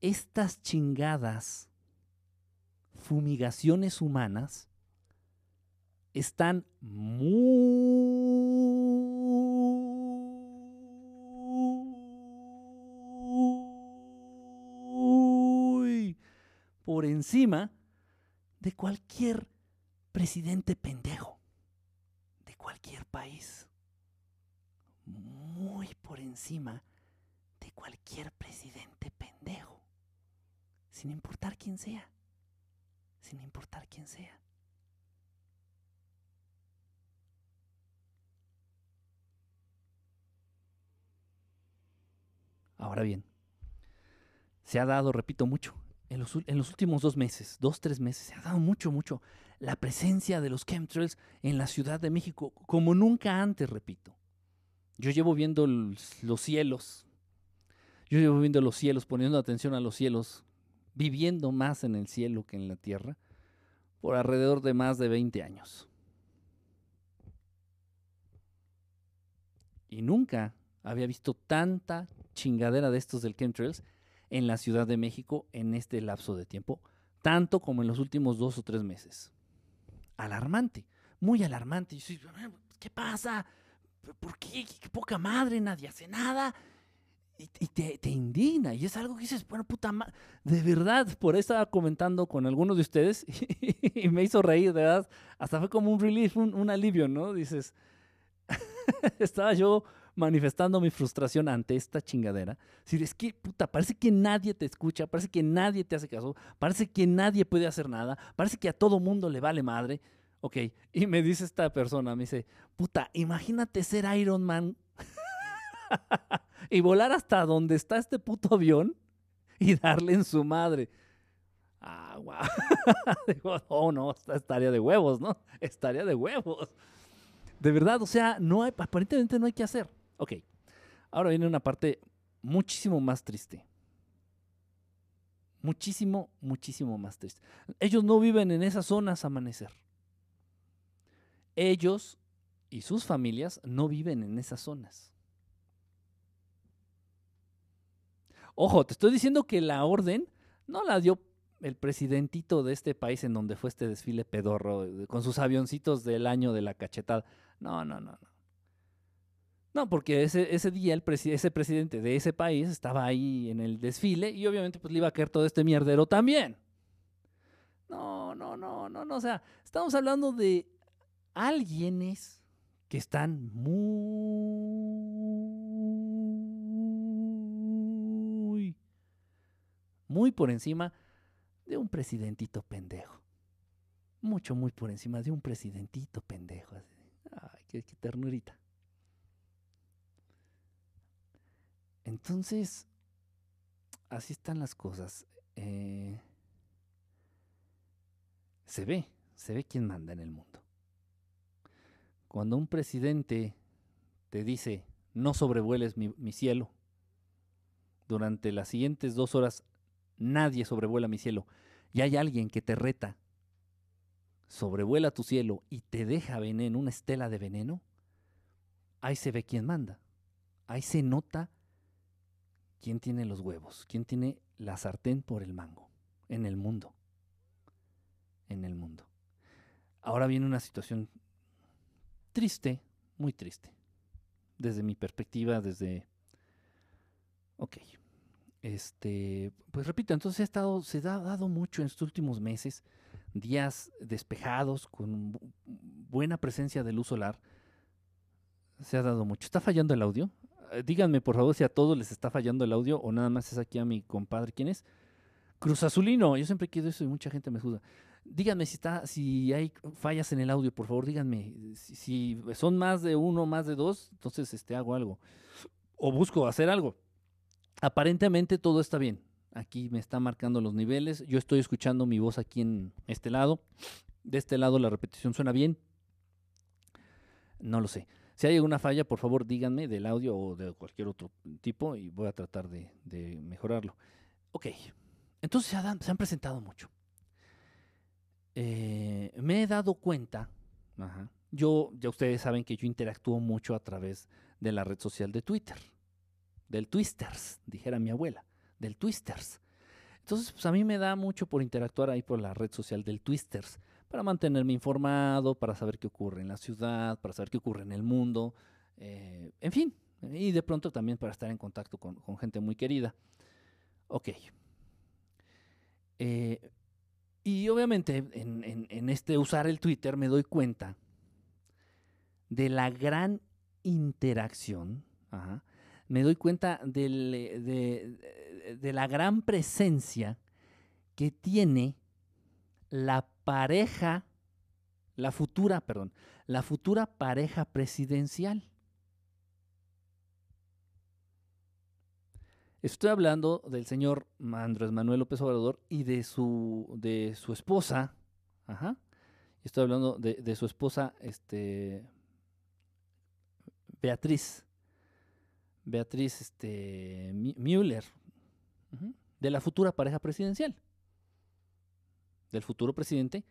estas chingadas fumigaciones humanas están muy por encima de cualquier presidente pendejo de cualquier país. Muy por encima de cualquier presidente pendejo, sin importar quién sea, sin importar quién sea. Ahora bien, se ha dado, repito, mucho. En los, últimos dos meses, dos, tres meses, se ha dado mucho, mucho la presencia de los chemtrails en la Ciudad de México, como nunca antes, repito. Yo llevo viendo los cielos, yo llevo viendo los cielos, poniendo atención a los cielos, viviendo más en el cielo que en la tierra, por alrededor de más de 20 años. Y nunca había visto tanta chingadera de estos del chemtrails en la Ciudad de México en este lapso de tiempo, tanto como en los últimos dos o tres meses. Alarmante, muy alarmante. ¿Qué pasa? ¿Por qué? ¿Qué poca madre? Nadie hace nada. Y, te, indigna. Y es algo que dices, bueno, puta madre. De verdad, por ahí estaba comentando con algunos de ustedes [laughs] y, me hizo reír, de verdad. Hasta fue como un relief, un, un alivio, ¿no? Dices, [laughs] estaba yo manifestando mi frustración ante esta chingadera. Si es que, puta, parece que nadie te escucha, parece que nadie te hace caso, parece que nadie puede hacer nada, parece que a todo mundo le vale madre. Ok, y me dice esta persona, me dice, puta, imagínate ser Iron Man [laughs] y volar hasta donde está este puto avión y darle en su madre. Ah, wow. [laughs] Digo, oh, no, estaría de huevos, ¿no? Estaría de huevos. De verdad, o sea, no hay, aparentemente no hay que hacer. Ok, ahora viene una parte muchísimo más triste. Muchísimo, muchísimo más triste. Ellos no viven en esas zonas amanecer. Ellos y sus familias no viven en esas zonas. Ojo, te estoy diciendo que la orden no la dio el presidentito de este país en donde fue este desfile pedorro con sus avioncitos del año de la cachetada. No, no, no, no. No, porque ese, ese día el ese presidente de ese país estaba ahí en el desfile y obviamente pues le iba a caer todo este mierdero también. No, no, no, no, no. O sea, estamos hablando de alguienes que están muy, muy por encima de un presidentito pendejo. Mucho, muy por encima de un presidentito pendejo. Ay, qué ternurita. Entonces, así están las cosas. Eh, se ve, se ve quién manda en el mundo. Cuando un presidente te dice, no sobrevueles mi, cielo, durante las siguientes dos horas nadie sobrevuela mi cielo, y hay alguien que te reta, sobrevuela tu cielo y te deja veneno, una estela de veneno, ahí se ve quién manda. Ahí se nota quién tiene los huevos, quién tiene la sartén por el mango en el mundo. En el mundo. Ahora viene una situación triste, muy triste. Desde mi perspectiva, desde... Ok. Este, pues repito, entonces ha estado, se ha dado mucho en estos últimos meses, días despejados, con buena presencia de luz solar. Se ha dado mucho. ¿Está fallando el audio? Eh, díganme por favor si a todos les está fallando el audio o nada más es aquí a mi compadre. ¿Quién es? Cruz Azulino. Yo siempre quiero eso y mucha gente me juzga. Díganme si está, si hay fallas en el audio, por favor, díganme. Si, son más de uno, más de dos, entonces este, hago algo. O busco hacer algo. Aparentemente todo está bien. Aquí me está marcando los niveles. Yo estoy escuchando mi voz aquí en este lado. De este lado la repetición suena bien. No lo sé. Si hay alguna falla, por favor díganme del audio o de cualquier otro tipo y voy a tratar de, mejorarlo. Ok, entonces se, han presentado mucho. Eh, me he dado cuenta, yo, ya ustedes saben que yo interactúo mucho a través de la red social de Twitter, del Twisters, dijera mi abuela, del Twisters. Entonces, pues a mí me da mucho por interactuar ahí por la red social del Twisters para mantenerme informado, para saber qué ocurre en la ciudad, para saber qué ocurre en el mundo, eh, en fin, y de pronto también para estar en contacto con, gente muy querida. Ok. Eh, y obviamente en, este usar el Twitter me doy cuenta de la gran interacción, me doy cuenta de, de la gran presencia que tiene la pareja, la futura, perdón, la futura pareja presidencial. Estoy hablando del señor Andrés Manuel López Obrador y de su, de su esposa. Ajá. Estoy hablando de, su esposa, este, Beatriz. Beatriz este, Müller. De la futura pareja presidencial del futuro presidente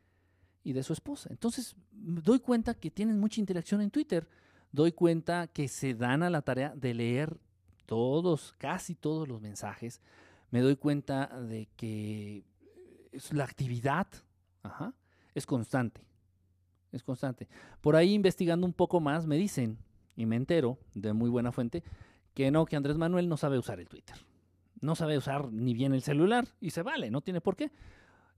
y de su esposa. Entonces, doy cuenta que tienen mucha interacción en Twitter. Doy cuenta que se dan a la tarea de leer todos, casi todos los mensajes. Me doy cuenta de que la actividad es constante. Es constante. Por ahí investigando un poco más me dicen, y me entero de muy buena fuente, que no, que Andrés Manuel no sabe usar el Twitter. No sabe usar ni bien el celular y se vale, no tiene por qué.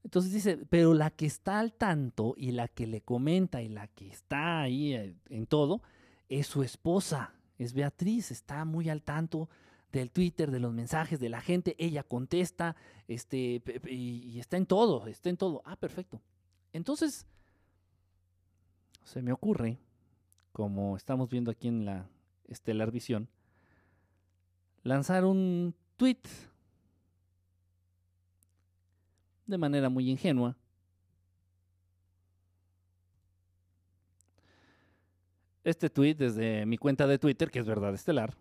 Entonces dice, pero la que está al tanto y la que le comenta y la que está ahí eh, en todo es su esposa, es Beatriz, está muy al tanto del Twitter, de los mensajes de la gente, ella contesta, este, y, está en todo, está en todo. Ah, perfecto. Entonces, se me ocurre, como estamos viendo aquí en la Estelar Visión, lanzar un tweet de manera muy ingenua. Este tweet desde mi cuenta de Twitter, que es verdad estelar,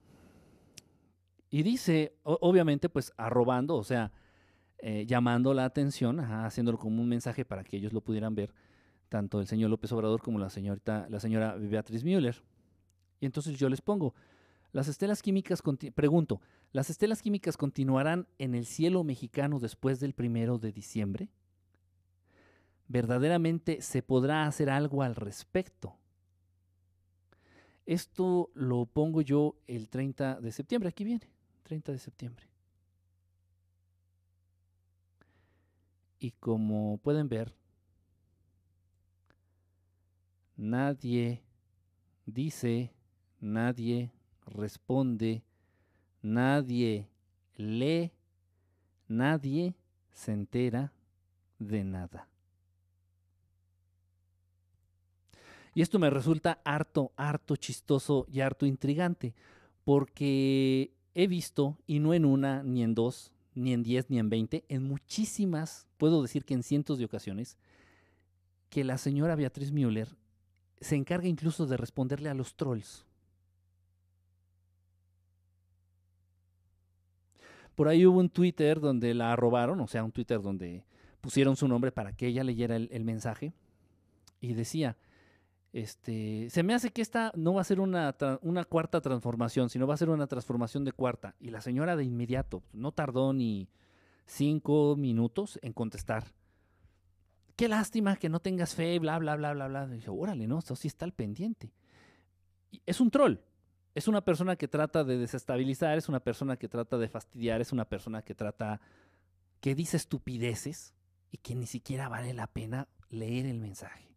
y dice, obviamente, pues arrobando, o sea, eh, llamando la atención, haciéndolo como un mensaje para que ellos lo pudieran ver, tanto el señor López Obrador como la señorita, la señora Beatriz Müller. Y entonces yo les pongo, las estelas químicas, pregunto, ¿las estelas químicas continuarán en el cielo mexicano después del primero de diciembre? ¿Verdaderamente se podrá hacer algo al respecto? Esto lo pongo yo el 30 de septiembre, aquí viene, 30 de septiembre. Y como pueden ver, nadie dice, nadie responde, nadie lee, nadie se entera de nada. Y esto me resulta harto, harto chistoso y harto intrigante, porque he visto, y no en una, ni en dos, ni en diez, ni en veinte, en muchísimas, puedo decir que en cientos de ocasiones, que la señora Beatriz Müller se encarga incluso de responderle a los trolls. Por ahí hubo un Twitter donde la robaron, o sea, un Twitter donde pusieron su nombre para que ella leyera el, mensaje y decía, este, se me hace que esta no va a ser una, cuarta transformación, sino va a ser una transformación de cuarta. Y la señora de inmediato, no tardó ni cinco minutos en contestar. Qué lástima que no tengas fe, bla, bla, bla, bla, bla. Y dije, órale, no, esto sí está al pendiente. es un troll. Es una persona que trata de desestabilizar, es una persona que trata de fastidiar, es una persona que trata, que dice estupideces y que ni siquiera vale la pena leer el mensaje.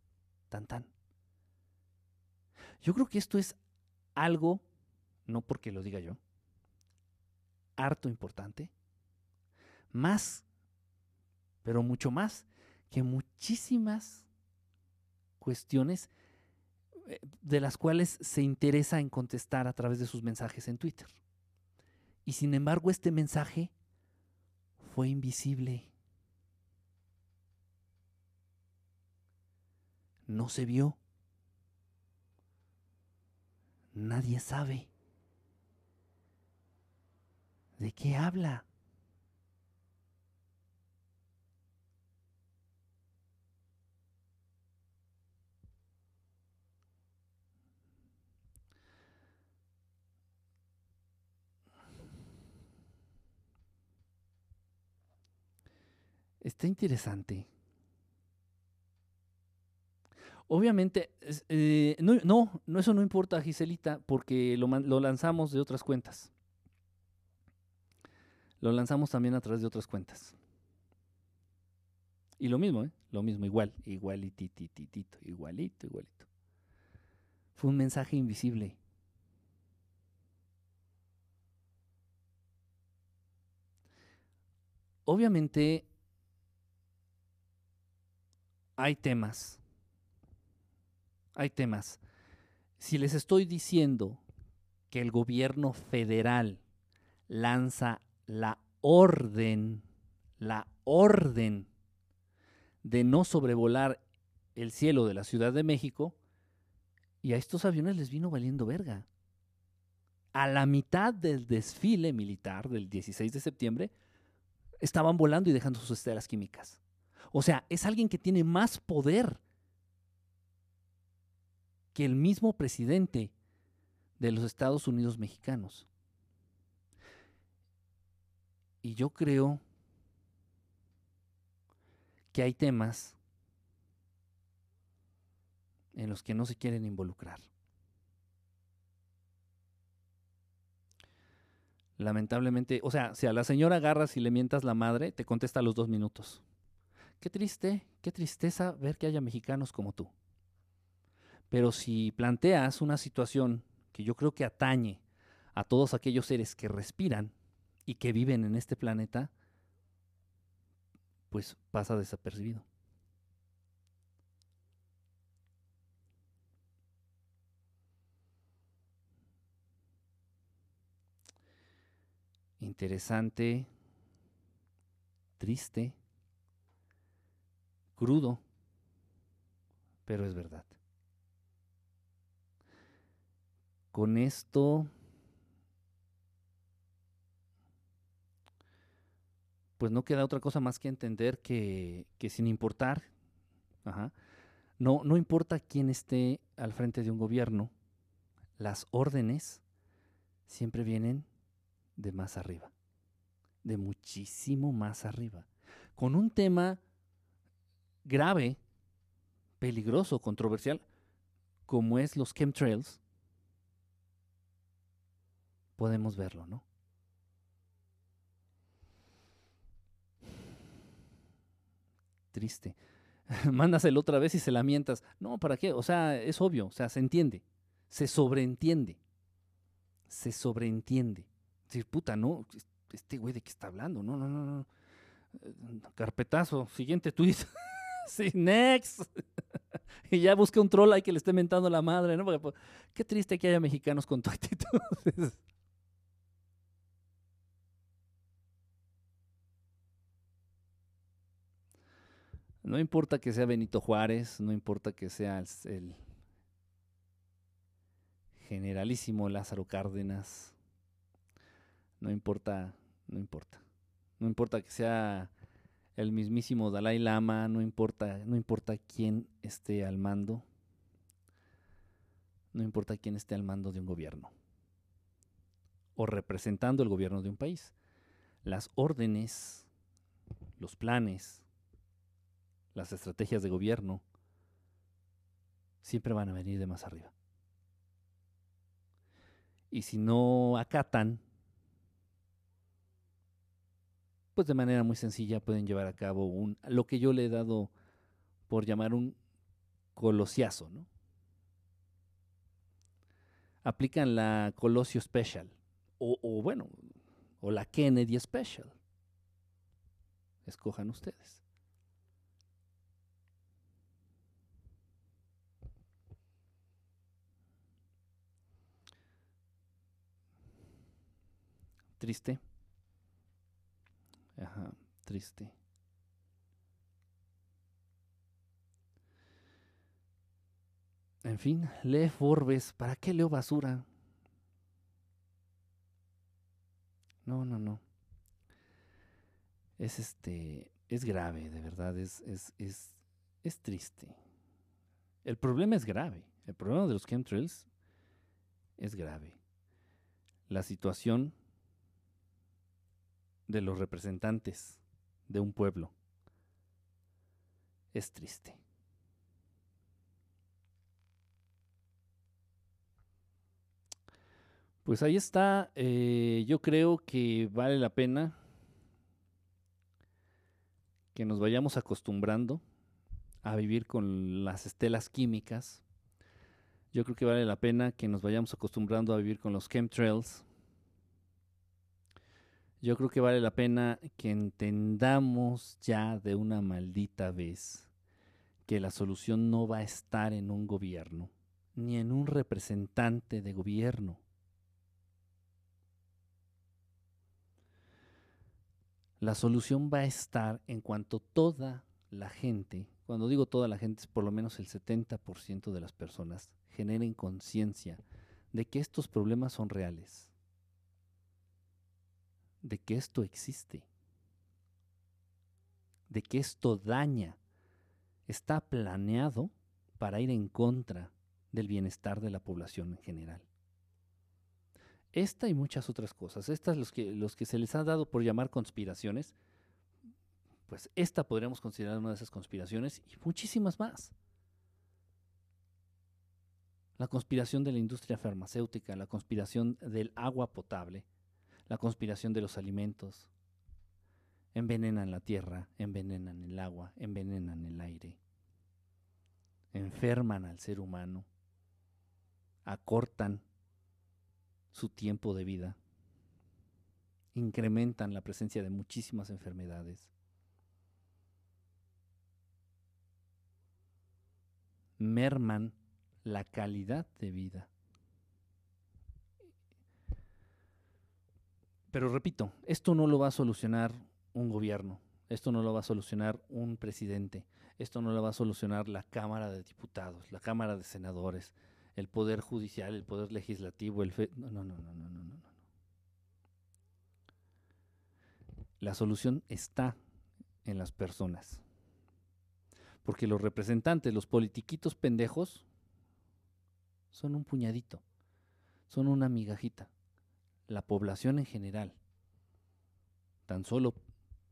Tan tan. Yo creo que esto es algo, no porque lo diga yo, harto importante, más, pero mucho más que muchísimas cuestiones de las cuales se interesa en contestar a través de sus mensajes en Twitter. Y sin embargo este mensaje fue invisible. no se vio. Nadie sabe. ¿De qué habla? Está interesante. Obviamente, eh, no, no, eso no importa, Giselita, porque lo, lanzamos de otras cuentas. Lo lanzamos también a través de otras cuentas. Y lo mismo, ¿eh? Lo mismo, igual, igualitititito, igualito, igualito. Fue un mensaje invisible. Obviamente hay temas hay temas. Si les estoy diciendo que el gobierno federal lanza la orden, la orden de no sobrevolar el cielo de la Ciudad de México, y a estos aviones les vino valiendo verga. A la mitad del desfile militar del 16 de septiembre, estaban volando y dejando sus estelas químicas. O sea, es alguien que tiene más poder que el mismo presidente de los Estados Unidos mexicanos. Y yo creo que hay temas en los que no se quieren involucrar. Lamentablemente, o sea, si a la señora agarras y le mientas la madre, te contesta a los dos minutos. Qué triste, qué tristeza ver que haya mexicanos como tú. Pero si planteas una situación que yo creo que atañe a todos aquellos seres que respiran y que viven en este planeta, pues pasa desapercibido. Interesante, triste, crudo, pero es verdad. con esto, pues no queda otra cosa más que entender que, sin importar, no, no importa quién esté al frente de un gobierno, las órdenes siempre vienen de más arriba, de muchísimo más arriba, con un tema grave, peligroso, controversial, como es los chemtrails, podemos verlo, ¿no? Triste. [laughs] Mándaselo otra vez y se la mientas. No, ¿para qué? O sea, es obvio, o sea, se entiende. Se sobreentiende. Se sobreentiende. Decir, puta, no, este güey de qué está hablando. No, no, no, no. Carpetazo, siguiente tweet. [laughs] sí, next. [laughs] y ya busqué un troll ahí que le esté mentando la madre, ¿no? Porque, pues, qué triste que haya mexicanos con tu actitud. [laughs] No importa que sea Benito Juárez, no importa que sea el, generalísimo Lázaro Cárdenas, no importa, no importa. No importa que sea el mismísimo Dalai Lama, no importa, no importa quién esté al mando, no importa quién esté al mando de un gobierno o representando el gobierno de un país. Las órdenes, los planes, las estrategias de gobierno siempre van a venir de más arriba. Y si no acatan, pues de manera muy sencilla pueden llevar a cabo un, lo que yo le he dado por llamar un colosiazo, ¿no? Aplican la Colosio Special, o, o bueno, o la Kennedy Special. Escojan ustedes. Triste. Ajá, triste. En fin, lee Forbes. ¿Para qué leo basura? No, no, no. Es este. Es grave, de verdad. Es, es, es, es triste. El problema es grave. El problema de los chemtrails es grave. La situación de los representantes de un pueblo. Es triste. Pues ahí está. Eh, yo creo que vale la pena que nos vayamos acostumbrando a vivir con las estelas químicas. Yo creo que vale la pena que nos vayamos acostumbrando a vivir con los chemtrails yo creo que vale la pena que entendamos ya de una maldita vez que la solución no va a estar en un gobierno, ni en un representante de gobierno. La solución va a estar en cuanto toda la gente, cuando digo toda la gente es por lo menos el 70% de las personas, generen conciencia de que estos problemas son reales de que esto existe, de que esto daña, está planeado para ir en contra del bienestar de la población en general. Esta y muchas otras cosas, estas los que, los que se les ha dado por llamar conspiraciones, pues esta podríamos considerar una de esas conspiraciones y muchísimas más. La conspiración de la industria farmacéutica, la conspiración del agua potable, la conspiración de los alimentos. Envenenan la tierra, envenenan el agua, envenenan el aire. Enferman al ser humano, acortan su tiempo de vida, incrementan la presencia de muchísimas enfermedades. merman la calidad de vida. Pero repito, esto no lo va a solucionar un gobierno, esto no lo va a solucionar un presidente, esto no lo va a solucionar la Cámara de Diputados, la Cámara de Senadores, el Poder Judicial, el Poder Legislativo, el FE... No, no, no, no, no, no, no. La solución está en las personas. Porque los representantes, los politiquitos pendejos, son un puñadito, son una migajita la población en general, tan solo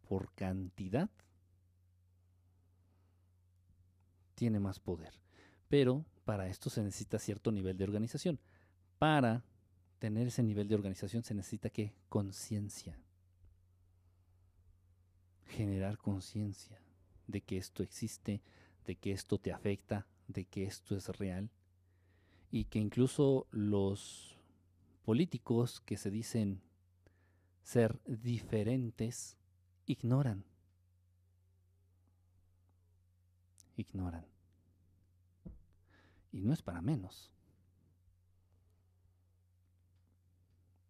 por cantidad, tiene más poder. Pero para esto se necesita cierto nivel de organización. Para tener ese nivel de organización se necesita que conciencia. Generar conciencia de que esto existe, de que esto te afecta, de que esto es real y que incluso los políticos que se dicen ser diferentes ignoran. Ignoran. Y no es para menos.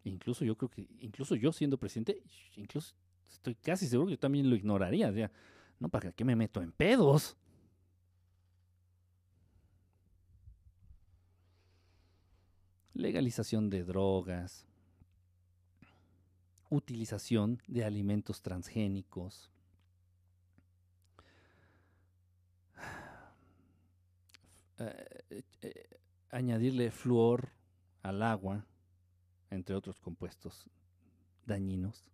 Incluso yo creo que, incluso yo siendo presidente, incluso estoy casi seguro que yo también lo ignoraría. no, ¿para qué me meto en pedos? Legalización de drogas, utilización de alimentos transgénicos, [sighs] eh, eh, añadirle flúor al agua, entre otros compuestos dañinos.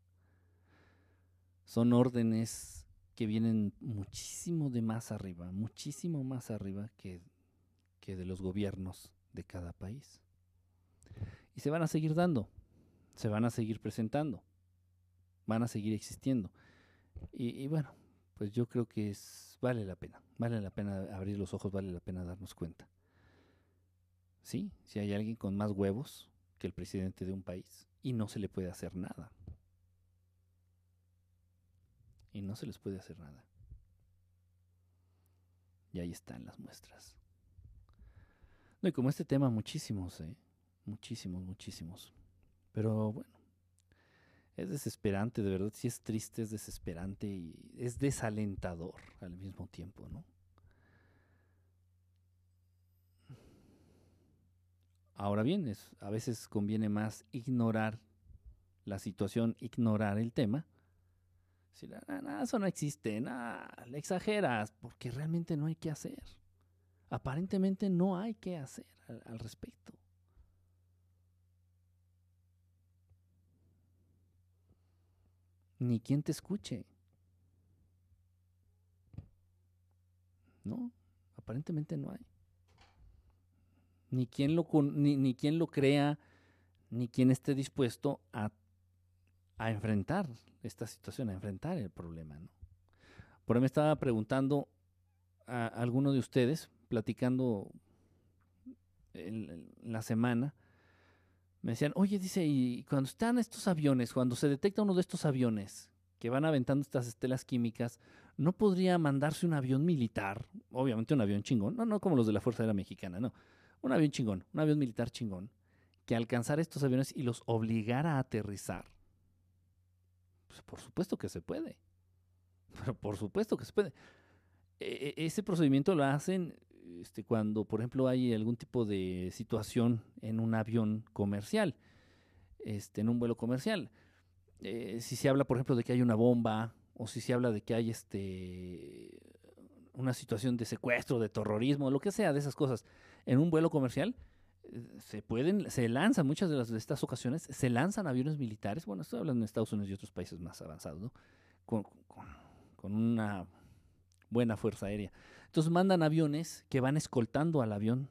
Son órdenes que vienen muchísimo de más arriba, muchísimo más arriba que, que de los gobiernos de cada país. Y se van a seguir dando, se van a seguir presentando, van a seguir existiendo. Y, bueno, pues yo creo que es, vale la pena, vale la pena abrir los ojos, vale la pena darnos cuenta. Sí, si hay alguien con más huevos que el presidente de un país y no se le puede hacer nada. Y no se les puede hacer nada. Y ahí están las muestras. No, y como este tema, muchísimos, ¿eh? Muchísimos, muchísimos. Pero bueno, es desesperante, de verdad, sí es triste, es desesperante y es desalentador al mismo tiempo, ¿no? Ahora bien, es, a veces conviene más ignorar la situación, ignorar el tema. Si nada, eso no existe, nada, le exageras, porque realmente no hay que hacer. Aparentemente no hay que hacer al respecto. Ni quien te escuche. No, aparentemente no hay. Ni quien lo, ni, ni quien lo crea, ni quien esté dispuesto a, a, enfrentar esta situación, a enfrentar el problema. ¿no? Por ahí me estaba preguntando a alguno de ustedes, platicando la semana, me decían, oye, dice, y cuando están estos aviones, cuando se detecta uno de estos aviones que van aventando estas estelas químicas, ¿no podría mandarse un avión militar? Obviamente un avión chingón, no, no como los de la Fuerza Aérea Mexicana, no. Un avión chingón, un avión militar chingón, que alcanzara estos aviones y los obligara a aterrizar. Pues por supuesto que se puede. [laughs] Pero por supuesto que se puede. E ese procedimiento lo hacen este, cuando, por ejemplo, hay algún tipo de situación en un avión comercial, este, en un vuelo comercial. Eh, si se habla, por ejemplo, de que hay una bomba, o si se habla de que hay este, una situación de secuestro, de terrorismo, lo que sea, de esas cosas, en un vuelo comercial, eh, se pueden, se lanzan, muchas de, las, de estas ocasiones, se lanzan aviones militares, bueno, estoy hablando de Estados Unidos y otros países más avanzados, ¿no? con, una buena fuerza aérea. Entonces mandan aviones que van escoltando al avión,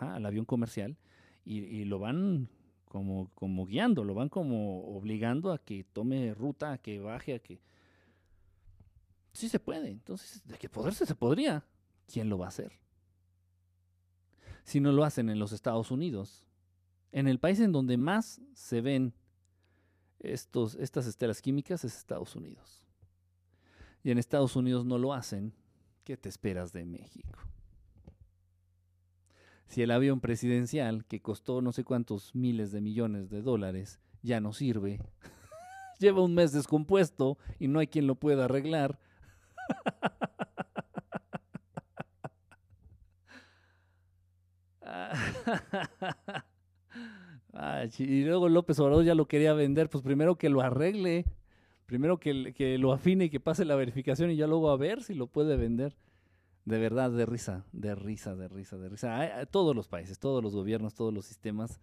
al avión comercial, y, lo van como, guiando, lo van como obligando a que tome ruta, a que baje, a que... Sí se puede, entonces, de que poderse se podría. ¿Quién lo va a hacer? Si no lo hacen en los Estados Unidos, en el país en donde más se ven estas estelas químicas es Estados Unidos. Y en Estados Unidos no lo hacen ¿Qué te esperas de México? Si el avión presidencial, que costó no sé cuántos miles de millones de dólares, ya no sirve, [laughs] lleva un mes descompuesto y no hay quien lo pueda arreglar. [laughs] y luego López Obrador ya lo quería vender, pues primero que lo arregle primero que, lo afine y que pase la verificación y ya luego a ver si lo puede vender. De verdad, de risa, de risa, de risa, de risa. todos los países, todos los gobiernos, todos los sistemas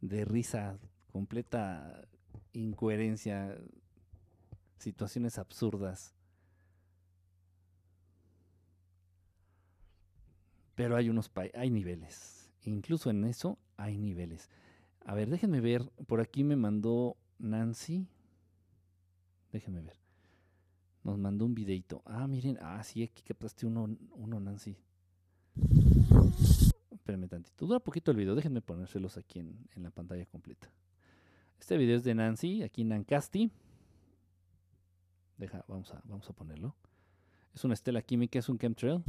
de risa, completa incoherencia, situaciones absurdas. Pero hay unos hay niveles. Incluso en eso hay niveles. A ver, déjenme ver. Por aquí me mandó Nancy. Déjenme ver. Nos mandó un videito. Ah, miren. Ah, sí, aquí captaste uno, uno Nancy. Espérenme tantito. Dura poquito el video. Déjenme ponérselos aquí en, en la pantalla completa. Este video es de Nancy, aquí Nancasti. Deja, vamos a, vamos a ponerlo. Es una estela química, es un chemtrail.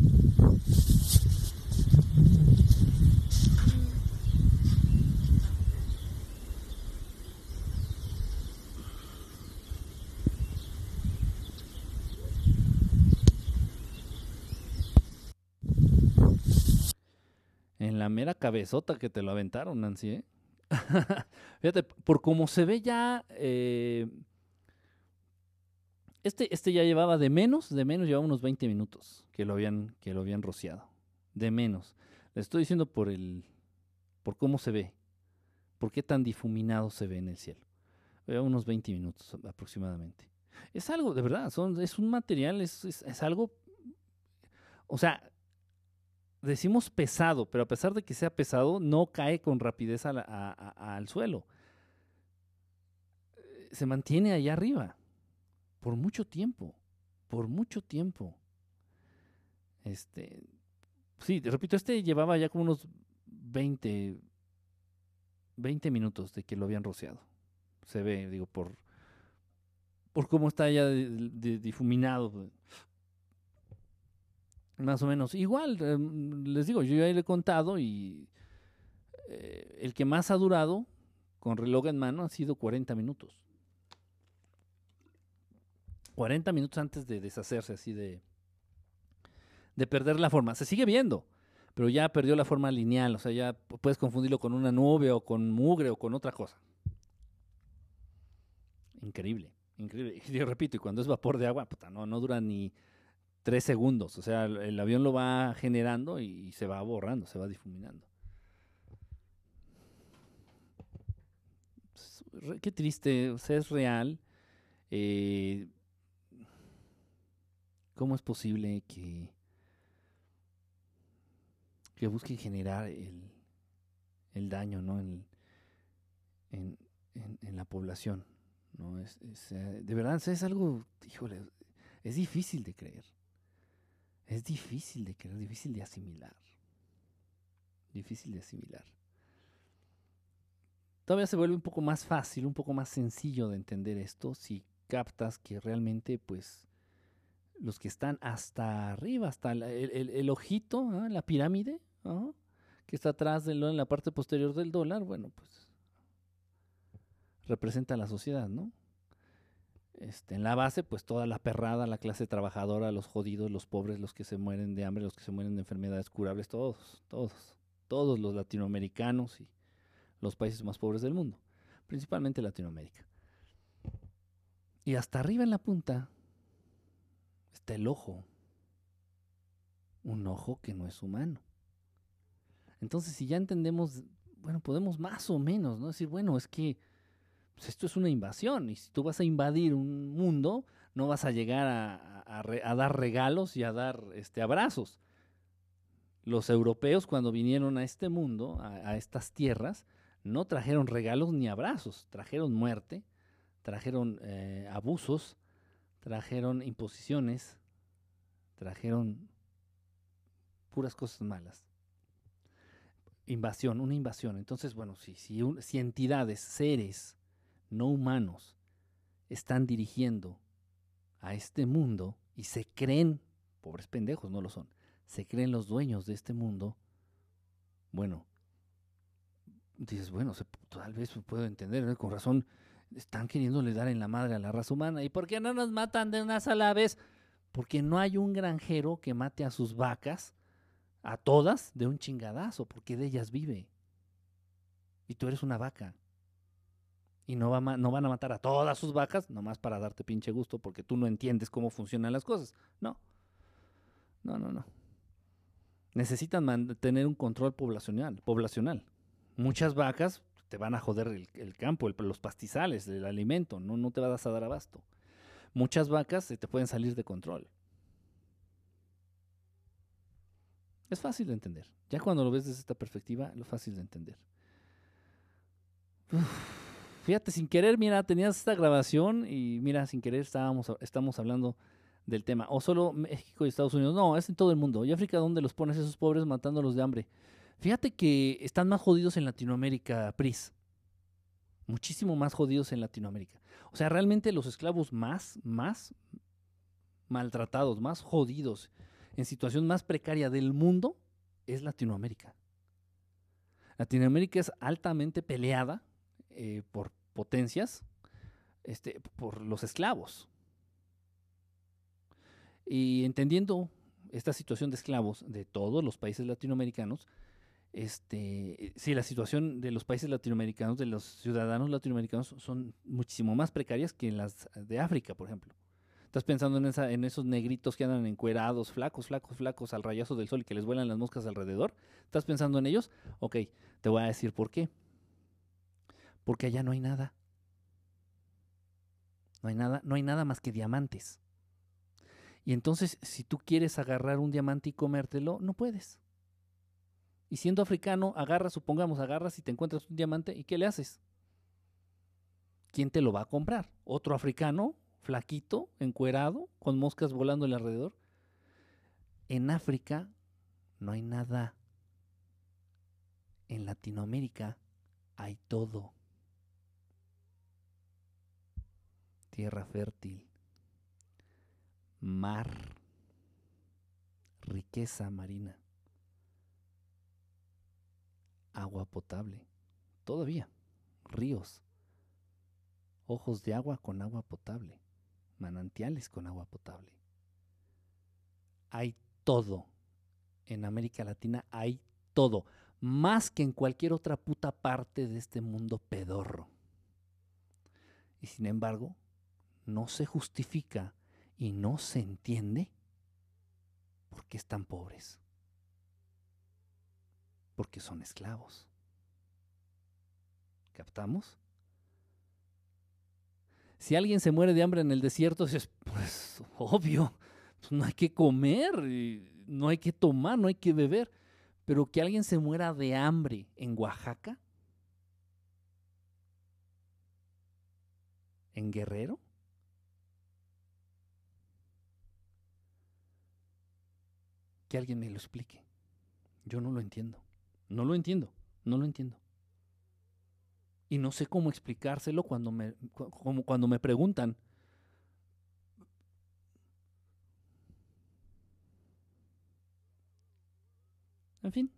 En la mera cabezota que te lo aventaron, Nancy, ¿eh? [laughs] Fíjate, por cómo se ve ya, eh, este, este ya llevaba de menos, de menos llevaba unos 20 minutos que lo habían, que lo habían rociado. De menos. Le estoy diciendo por el, por cómo se ve, por qué tan difuminado se ve en el cielo. Lleva unos 20 minutos aproximadamente. Es algo, de verdad, es un material, es, es algo, o sea, decimos pesado, pero a pesar de que sea pesado, no cae con rapidez al suelo. Eh, Se mantiene allá arriba por mucho tiempo, por mucho tiempo. Este, sí, repito, este llevaba ya como unos 20, 20 minutos de que lo habían rociado. Se ve, digo, por, por cómo está ya difuminado. Más o menos. Igual, eh, les digo, yo ya le he contado y eh, el que más ha durado con reloj en mano ha sido 40 minutos. 40 minutos antes de deshacerse así de, de perder la forma. Se sigue viendo, pero ya perdió la forma lineal. O sea, ya puedes confundirlo con una nube o con mugre o con otra cosa. Increíble, increíble. [laughs] Y yo repito, y cuando es vapor de agua, puta, no, no dura ni tres segundos. O sea, el, avión lo va generando y, se va borrando, se va difuminando. Qué triste, o sea, es real. Eh, ¿Cómo es posible que, que busquen generar el, el daño ¿no? en, en, en- la población? ¿no? Es, eh, de verdad, es algo, híjole, es difícil de creer. Es difícil de creer, difícil de asimilar. Difícil de asimilar. Todavía se vuelve un poco más fácil, un poco más sencillo de entender esto si captas que realmente, pues, los que están hasta arriba, hasta el, el- el ojito, la pirámide, que está atrás de en la parte posterior del dólar, bueno, pues representa a la sociedad, ¿no? Este, en la base, pues toda la perrada, la clase trabajadora, los jodidos, los pobres, los que se mueren de hambre, los que se mueren de enfermedades curables, todos, todos, todos los latinoamericanos y los países más pobres del mundo, principalmente Latinoamérica. Y hasta arriba en la punta está el ojo, un ojo que no es humano. Entonces, si ya entendemos, bueno, podemos más o menos, ¿no? Decir, bueno, es que pues, esto es una invasión y si tú vas a invadir un mundo, no vas a llegar a, dar regalos y a dar este, abrazos. Los europeos cuando vinieron a este mundo, a, estas tierras, no trajeron regalos ni abrazos, trajeron muerte, trajeron eh, abusos, trajeron imposiciones, trajeron puras cosas malas. Invasión, una invasión. Entonces, bueno, si, si, si entidades, seres no humanos están dirigiendo a este mundo y se creen, pobres pendejos, no lo son, se creen los dueños de este mundo, bueno, dices, bueno, tal vez puedo entender, con razón, están queriéndole dar en la madre a la raza humana. ¿Y por qué no nos matan de una sola vez? Porque no hay un granjero que mate a sus vacas, a todas, de un chingadazo, porque de ellas vive. Y tú eres una vaca. Y no, van a matar a todas sus vacas, nomás para darte pinche gusto, porque tú no entiendes cómo funcionan las cosas. No. No, no, no. Necesitan man- tener un control poblacional. poblacional. Muchas vacas te van a joder el, campo, los pastizales, el alimento, no, no te vas a dar abasto. Muchas vacas te pueden salir de control. Es fácil de entender. Ya cuando lo ves desde esta perspectiva, lo fácil de entender. Uf, fíjate, sin querer, mira, tenías esta grabación y mira, sin querer estábamos, estamos hablando del tema. O solo México y Estados Unidos. No, es en todo el mundo. ¿Y África dónde los pones esos pobres matándolos de hambre? Fíjate que están más jodidos en Latinoamérica, Pris. Muchísimo más jodidos en Latinoamérica. O sea, realmente los esclavos más, más maltratados, más jodidos, en situación más precaria del mundo, es Latinoamérica. Latinoamérica es altamente peleada eh, por potencias, este, por los esclavos. Y entendiendo esta situación de esclavos de todos los países latinoamericanos, este, la situación de los países latinoamericanos, de los ciudadanos latinoamericanos, son muchísimo más precarias que las de África, por ejemplo. Estás pensando en, en esos negritos que andan encuerados, flacos, flacos, flacos, al rayazo del sol y que les vuelan las moscas alrededor. ¿Estás pensando en ellos? Ok, te voy a decir por qué. Porque allá no hay nada. No hay nada, no hay nada más que diamantes. Y entonces, si tú quieres agarrar un diamante y comértelo, no puedes. Y siendo africano, agarras, supongamos, agarras y te encuentras un diamante, ¿y qué le haces? ¿Quién te lo va a comprar? ¿Otro africano, flaquito, encuerado, con moscas volando alrededor? En África no hay nada. En Latinoamérica hay todo. Tierra fértil, mar, riqueza marina agua potable. Todavía. Ríos. Ojos de agua con agua potable. Manantiales con agua potable. Hay todo. En América Latina hay todo. Más que en cualquier otra puta parte de este mundo pedorro. Y sin embargo, no se justifica y no se entiende por qué están pobres porque son esclavos. ¿Captamos? Si alguien se muere de hambre en el desierto, es pues obvio, pues, no hay que comer, no hay que tomar, no hay que beber. Pero que alguien se muera de hambre en Oaxaca, en Guerrero, que alguien me lo explique. Yo no lo entiendo. No lo entiendo, no lo entiendo. Y no sé cómo explicárselo cuando me, cuando me preguntan. En fin.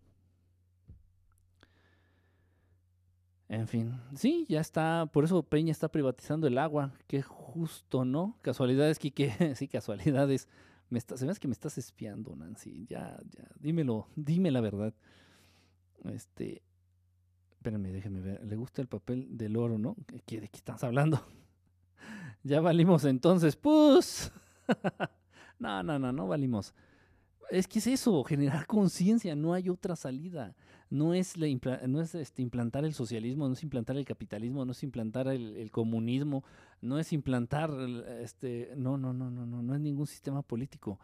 En fin, sí, ya está, por eso Peña está privatizando el agua, qué justo, ¿no? Casualidades, Kike, [laughs] sí, casualidades. Me se hace que me estás espiando, Nancy, ya, ya, dímelo, [laughs] dime la verdad. Este, espérenme, déjenme ver. Le gusta el papel del oro, ¿no? ¿De qué estás hablando? [laughs] ya valimos entonces, pues. [laughs] no, no, no, no valimos. Es que es eso, generar [laughs] conciencia, no hay otra salida. No es, no es este, implantar el socialismo, no es implantar el capitalismo, no es implantar el, comunismo, no es implantar, este, no, no, no, no, no, no es ningún sistema político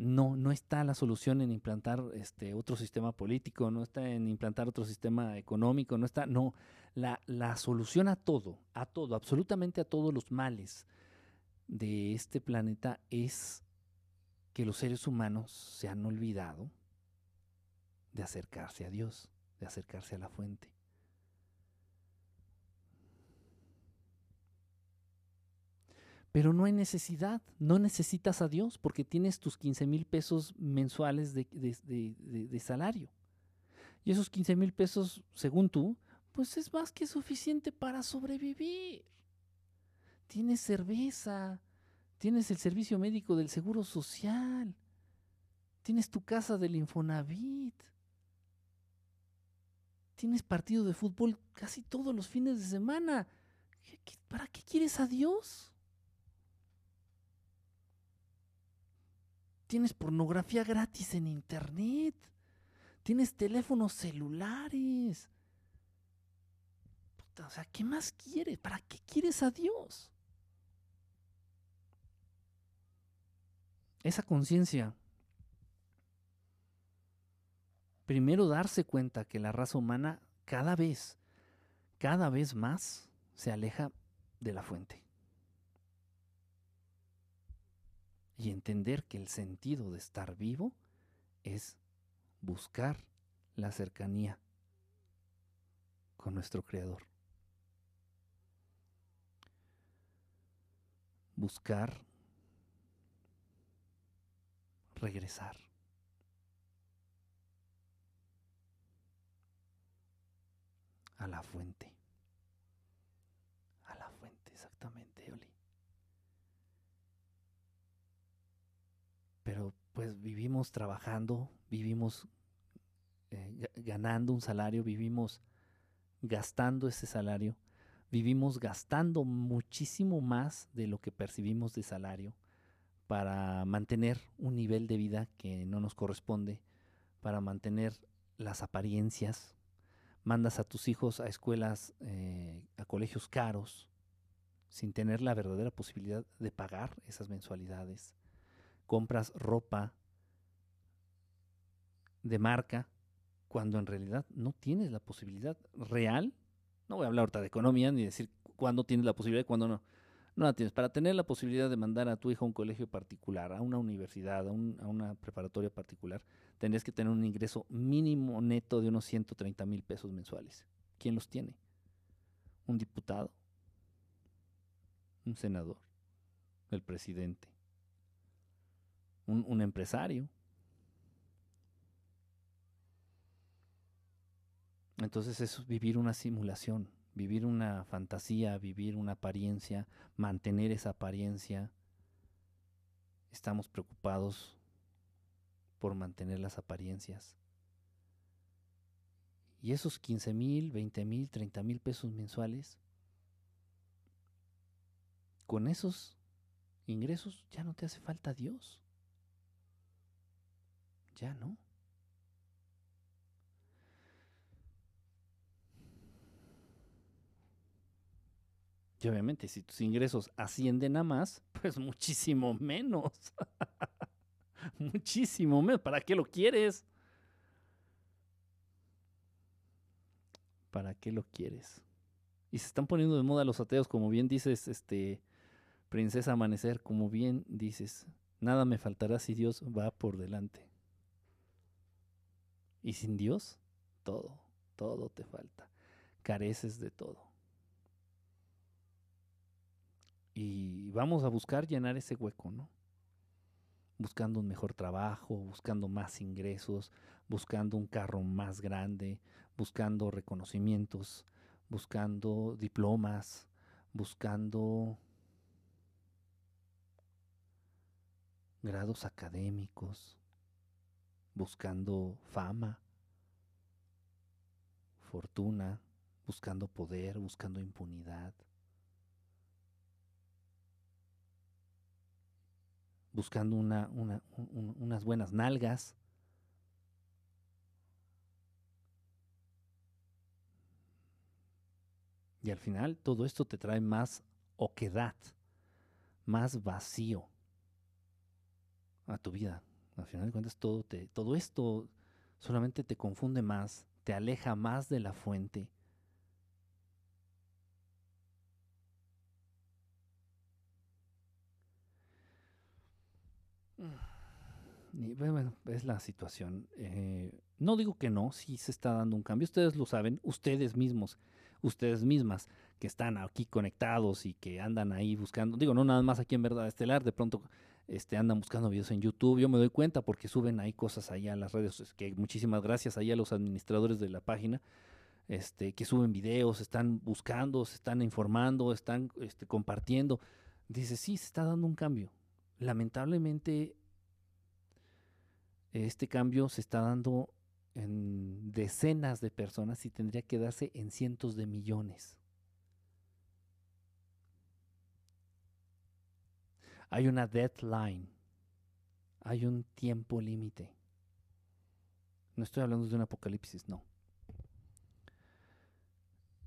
no, no está la solución en implantar este otro sistema político, no está en implantar otro sistema económico, no está, no, la, la solución a todo, a todo, absolutamente a todos los males de este planeta es que los seres humanos se han olvidado de acercarse a Dios, de acercarse a la fuente. Pero no hay necesidad, no necesitas a Dios porque tienes tus 15 mil pesos mensuales de, salario. Y esos 15 mil pesos, según tú, pues es más que suficiente para sobrevivir. Tienes cerveza, tienes el servicio médico del Seguro Social, tienes tu casa del Infonavit, tienes partido de fútbol casi todos los fines de semana. ¿Para qué quieres a Dios? Tienes pornografía gratis en internet. Tienes teléfonos celulares. o sea, ¿qué más quieres? ¿Para qué quieres a Dios? Esa conciencia. Primero darse cuenta que la raza humana cada vez, cada vez más se aleja de la fuente. y entender que el sentido de estar vivo es buscar la cercanía con nuestro Creador. Buscar regresar. A la fuente. A la fuente, exactamente, Oli. pero pues vivimos trabajando, vivimos eh, ganando un salario, vivimos gastando ese salario, vivimos gastando muchísimo más de lo que percibimos de salario para mantener un nivel de vida que no nos corresponde, para mantener las apariencias. Mandas a tus hijos a escuelas, eh, a colegios caros, sin tener la verdadera posibilidad de pagar esas mensualidades. Compras ropa de marca cuando en realidad no tienes la posibilidad real. No voy a hablar ahorita de economía ni decir cuándo tienes la posibilidad y cuándo no. No la tienes. Para tener la posibilidad de mandar a tu hijo a un colegio particular, a una universidad, a, una preparatoria particular, tendrías que tener un ingreso mínimo neto de unos 130 mil pesos mensuales. ¿Quién los tiene? ¿Un diputado? ¿Un senador? ¿El presidente? ¿Un, un empresario? Entonces es vivir una simulación, vivir una fantasía, vivir una apariencia, mantener esa apariencia. Estamos preocupados por mantener las apariencias. Y esos 15 mil, 20 mil, 30 mil pesos mensuales, con esos ingresos ya no te hace falta Dios. Ya no. Y obviamente si tus ingresos ascienden a más, [laughs] pues muchísimo menos. [laughs] muchísimo menos. ¿Para qué lo quieres? ¿Para qué lo quieres? Y se están poniendo de moda los ateos, como bien dices, este, Princesa Amanecer, como bien dices, nada me faltará si Dios va por delante. Y sin Dios, todo, todo te falta. Careces de todo. Y vamos a buscar llenar ese hueco, ¿no? Buscando un mejor trabajo, buscando más ingresos, buscando un carro más grande, buscando reconocimientos, buscando diplomas, buscando grados académicos, buscando fama, fortuna, buscando poder, buscando impunidad. Buscando una, una, unas buenas nalgas. Y al final todo esto te trae más oquedad, más vacío a tu vida. Al final de cuentas todo, todo esto solamente te confunde más, te aleja más de la fuente Es la situación. Eh, no digo que no, sí se está dando un cambio. Ustedes lo saben, ustedes mismos, ustedes mismas que están aquí conectados y que andan ahí buscando. Digo, no nada más aquí en Verdad Estelar, de pronto este, andan buscando videos en YouTube. Yo me doy cuenta porque suben ahí cosas ahí a las redes. Muchísimas gracias ahí a los administradores de la página. Este, que suben videos, están buscando, se están informando, están este, compartiendo. Dice, sí, se está dando un cambio. Lamentablemente este cambio se está dando en decenas de personas y tendría que darse en cientos de millones. Hay una deadline, hay un tiempo límite. No estoy hablando de un apocalipsis, no.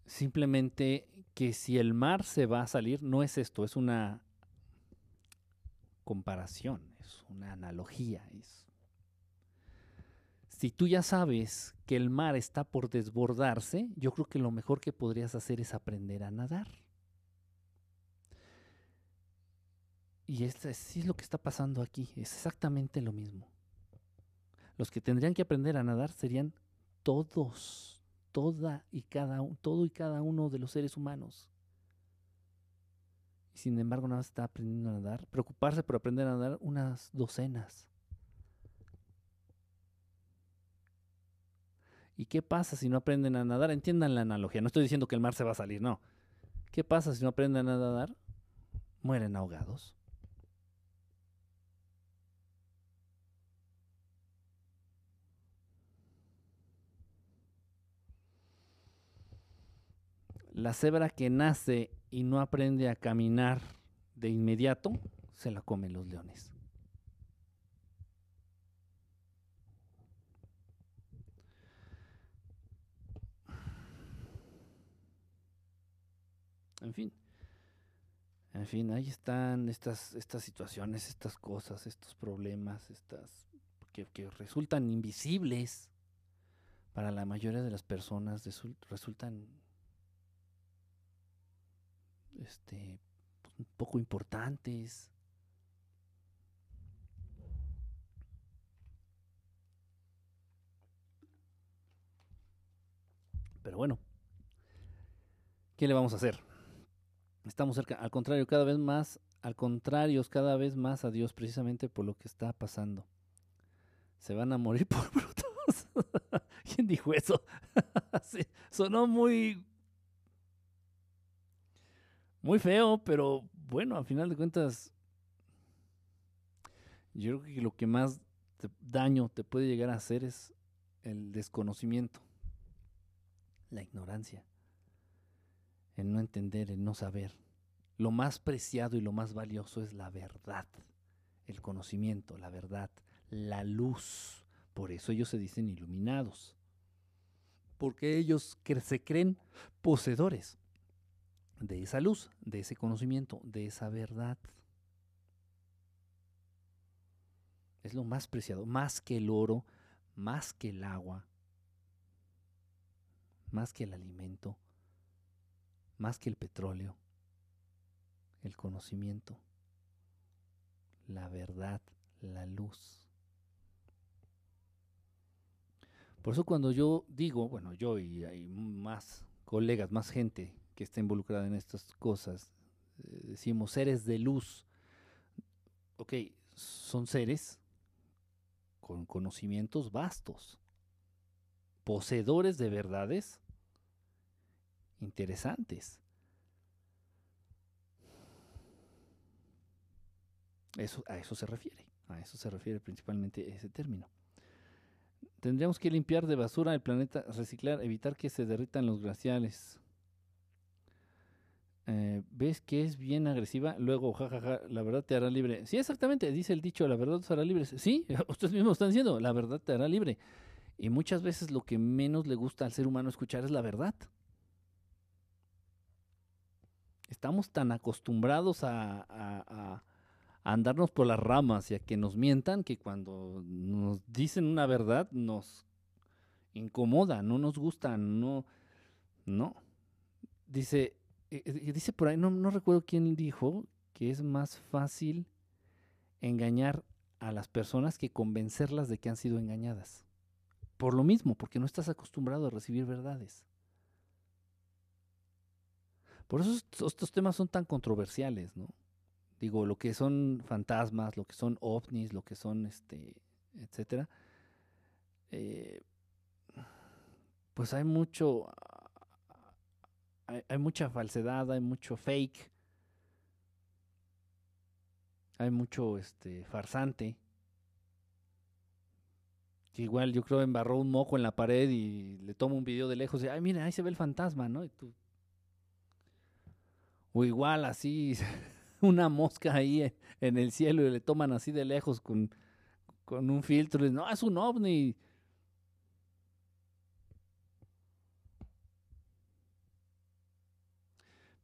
Simplemente que si el mar se va a salir, no es esto, es una comparación, es una analogía, es si tú ya sabes que el mar está por desbordarse, yo creo que lo mejor que podrías hacer es aprender a nadar. Y esto es, lo que está pasando aquí, es exactamente lo mismo. Los que tendrían que aprender a nadar serían todos, toda y cada, todo y cada uno de los seres humanos. Y sin embargo, nada más está aprendiendo a nadar. Preocuparse por aprender a nadar unas docenas. ¿Y qué pasa si no aprenden a nadar? Entiendan la analogía. No estoy diciendo que el mar se va a salir, no. ¿Qué pasa si no aprenden a nadar? Mueren ahogados. La cebra que nace y no aprende a caminar de inmediato, se la comen los leones. En fin. En fin, ahí están estas, estas situaciones, estas cosas, estos problemas, estas que, resultan invisibles para la mayoría de las personas, resultan este, poco importantes. Pero bueno, ¿qué le vamos a hacer? Estamos cerca, al contrario, cada vez más, al contrario, cada vez más a Dios, precisamente por lo que está pasando. Se van a morir [laughs] por brutos. [laughs] ¿Quién dijo eso? [laughs] sonó muy. Muy feo, pero bueno, a final de cuentas. Yo creo que lo que más daño te puede llegar a hacer es el desconocimiento, la ignorancia el no entender, el no saber. Lo más preciado y lo más valioso es la verdad, el conocimiento, la verdad, la luz. Por eso ellos se dicen iluminados. Porque ellos se creen poseedores de esa luz, de ese conocimiento, de esa verdad. Es lo más preciado, más que el oro, más que el agua, más que el alimento, más que el petróleo, el conocimiento, la verdad, la luz. Por eso cuando yo digo, bueno, yo y hay más colegas, más gente que está involucrada en estas cosas, eh, decimos seres de luz. Ok, son seres con conocimientos vastos, poseedores de verdades interesantes. Eso, a eso se refiere, a eso se refiere principalmente ese término. Tendríamos que limpiar de basura el planeta, reciclar, evitar que se derritan los glaciales. Eh, ¿Ves que es bien agresiva? Luego, jajaja, la verdad te hará libre. Sí, exactamente, dice el dicho, la verdad te hará libre. Sí, [laughs] ustedes mismos están diciendo, la verdad te hará libre. Y muchas veces lo que menos le gusta al ser humano escuchar es la verdad estamos tan acostumbrados a, andarnos por las ramas y a que nos mientan que cuando nos dicen una verdad nos incomoda, no nos gusta, no, no. Dice, eh, eh, dice por ahí, no, no recuerdo quién dijo que es más fácil engañar a las personas que convencerlas de que han sido engañadas. Por lo mismo, porque no estás acostumbrado a recibir verdades. Por eso estos temas son tan controversiales, ¿no? Digo, lo que son fantasmas, lo que son ovnis, lo que son, este, etcétera. Eh, pues hay mucho, hay, mucha falsedad, hay mucho fake, hay mucho, este, farsante. Igual yo creo embarró un moco en la pared y le toma un video de lejos y, ay, mira, ahí se ve el fantasma, ¿no? Y tú, o igual así, [laughs] una mosca ahí en el cielo y le toman así de lejos con, con un filtro. Y no, es un ovni.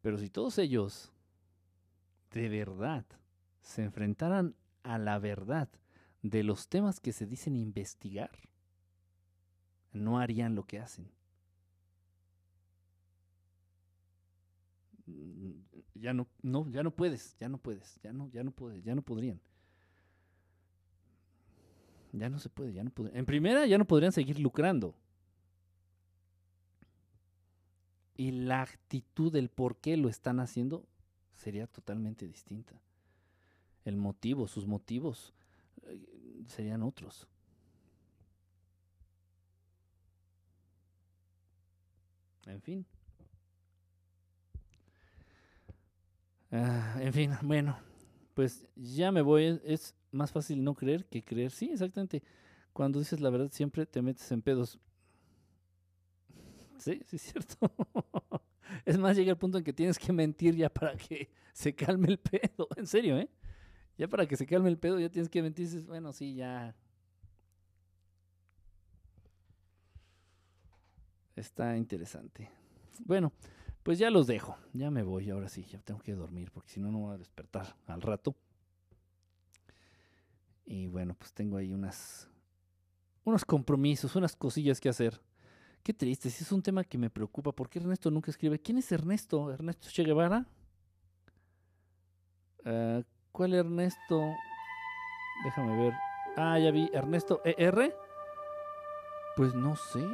Pero si todos ellos de verdad se enfrentaran a la verdad de los temas que se dicen investigar, no harían lo que hacen. Ya no, no, ya no puedes, ya no puedes, ya no, ya no puedes, ya no podrían. Ya no se puede, ya no podrían. En primera, ya no podrían seguir lucrando. Y la actitud del por qué lo están haciendo sería totalmente distinta. El motivo, sus motivos eh, serían otros. En fin. Ah, en fin, bueno, pues ya me voy. Es más fácil no creer que creer. Sí, exactamente. Cuando dices la verdad siempre te metes en pedos. Sí, sí es cierto. [laughs] Es más, llega el punto en que tienes que mentir ya para que se calme el pedo. [laughs] En serio, ¿eh? Ya para que se calme el pedo, ya tienes que mentir. Dices, bueno, sí, ya. Está interesante. Bueno, pues ya los dejo. Ya me voy. Ahora sí, ya tengo que dormir porque si no, no voy a despertar al rato. Y bueno, pues tengo ahí unas, unos compromisos, unas cosillas que hacer. Qué triste, si es un tema que me preocupa. ¿Por qué Ernesto nunca escribe? ¿Quién es Ernesto? ¿Ernesto Che Guevara? Ah, ¿Cuál Ernesto? Déjame ver. Ah, ya vi. ¿Ernesto ER? Pues no sé.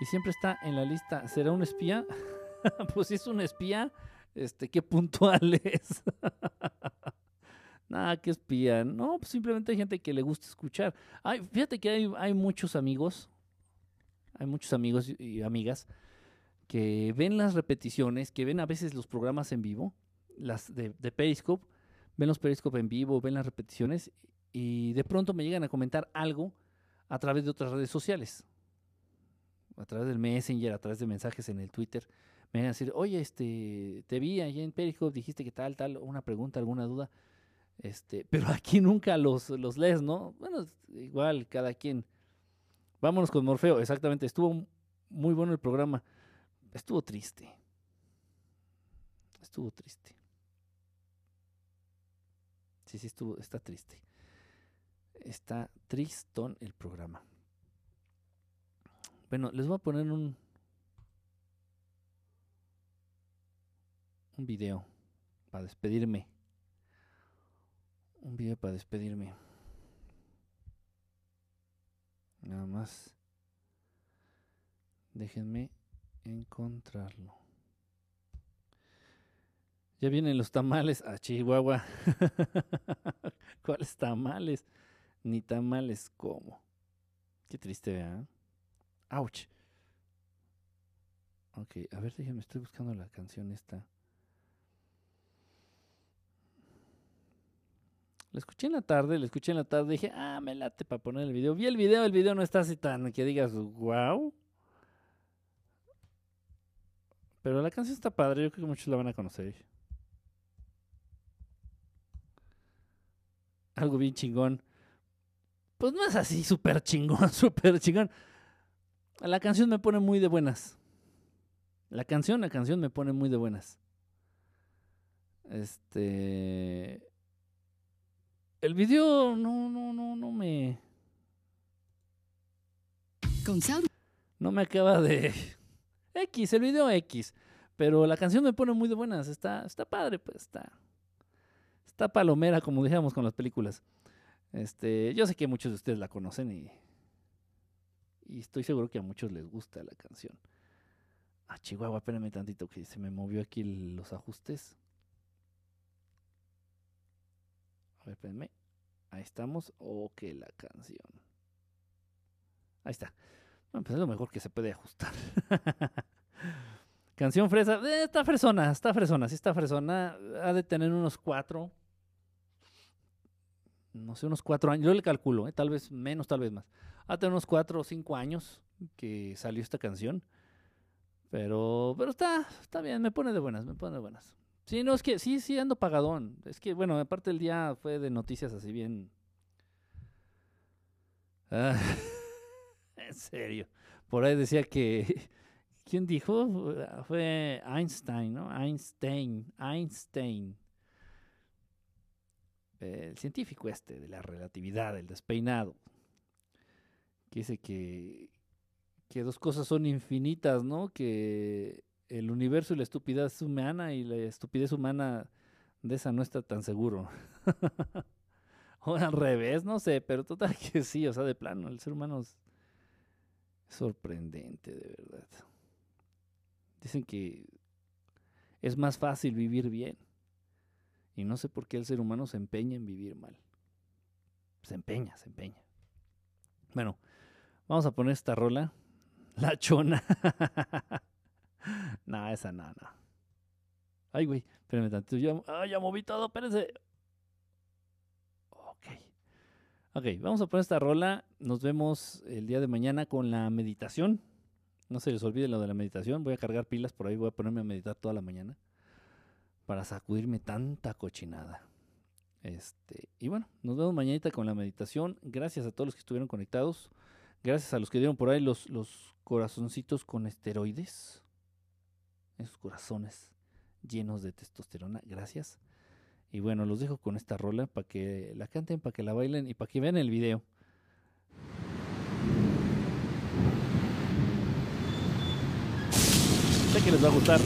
Y siempre está en la lista. ¿Será un espía? [laughs] pues si es un espía, este, qué puntual [laughs] es. Nada, que espía. No, pues simplemente hay gente que le gusta escuchar. Ay, fíjate que hay, hay muchos amigos, hay muchos amigos y amigas que ven las repeticiones, que ven a veces los programas en vivo, las de, de Periscope, ven los Periscope en vivo, ven las repeticiones y de pronto me llegan a comentar algo a través de otras redes sociales, a través del Messenger, a través de mensajes en el Twitter. Me van a decir, oye, este, te vi allá en Periscope, dijiste que tal, tal, una pregunta, alguna duda. Este, pero aquí nunca los, los lees, ¿no? Bueno, igual, cada quien. Vámonos con Morfeo, exactamente. Estuvo muy bueno el programa. Estuvo triste. Estuvo triste. Sí, sí, estuvo, está triste. Está tristón el programa. Bueno, les voy a poner un, un video para despedirme un video para despedirme. Nada más. Déjenme encontrarlo. Ya vienen los tamales a Chihuahua. [laughs] ¿Cuáles tamales? Ni tamales como. Qué triste, ¿verdad? Ouch. Ok, a ver, déjenme, estoy buscando la canción esta. Lo escuché en la tarde, lo escuché en la tarde, dije, ah, me late para poner el video. Vi el video, el video no está así tan que digas, wow. Pero la canción está padre, yo creo que muchos la van a conocer. Algo bien chingón. Pues no es así súper chingón, [laughs] súper chingón. La canción me pone muy de buenas. La canción, la canción me pone muy de buenas. Este. El video no, no, no, no me. No me acaba de. [laughs] X, el video X. Pero la canción me pone muy de buenas. Está, está padre, pues está. Está palomera, como dijéramos con las películas. Este, yo sé que muchos de ustedes la conocen y. Y estoy seguro que a muchos les gusta la canción. Ah, Chihuahua, espérame tantito que se me movió aquí los ajustes. A ver, espérenme. Ahí estamos. Ok, la canción. Ahí está. Bueno, pues es lo mejor que se puede ajustar. [laughs] canción fresa. Eh, está fresona, está fresona. Sí está fresona. Ha de tener unos cuatro. No sé, unos cuatro años. Yo le calculo, eh, tal vez menos, tal vez más. De tener unos cuatro o cinco años que salió esta canción. Pero, pero está, está bien, me pone de buenas, me pone de buenas. Sí, no, es que sí, sí ando pagadón. Es que, bueno, aparte el día fue de noticias así bien. Ah, [laughs] en serio. Por ahí decía que. [laughs] ¿Quién dijo? Fue Einstein, ¿no? Einstein. Einstein. El científico este de la relatividad, el despeinado. Que dice que, que dos cosas son infinitas, ¿no? Que el universo y la estupidez humana y la estupidez humana de esa no está tan seguro. [laughs] o al revés, no sé, pero total [laughs] que sí, o sea, de plano, el ser humano es sorprendente, de verdad. Dicen que es más fácil vivir bien. Y no sé por qué el ser humano se empeña en vivir mal. Se empeña, se empeña. Bueno, Vamos a poner esta rola. [laughs] La chona. [laughs] no, esa no, no. Ay, güey, espérame tanto. Yo, ay, ya moví todo, espérense. Ok. Ok, vamos a poner esta rola. Nos vemos el día de mañana con la meditación. No se les olvide lo de la meditación. Voy a cargar pilas por ahí, voy a ponerme a meditar toda la mañana para sacudirme tanta cochinada. Este, y bueno, nos vemos mañanita con la meditación. Gracias a todos los que estuvieron conectados. Gracias a los que dieron por ahí los, los corazoncitos con esteroides. Esos corazones llenos de testosterona. Gracias. Y bueno, los dejo con esta rola para que la canten, para que la bailen y para que vean el video. Sé que les va a gustar.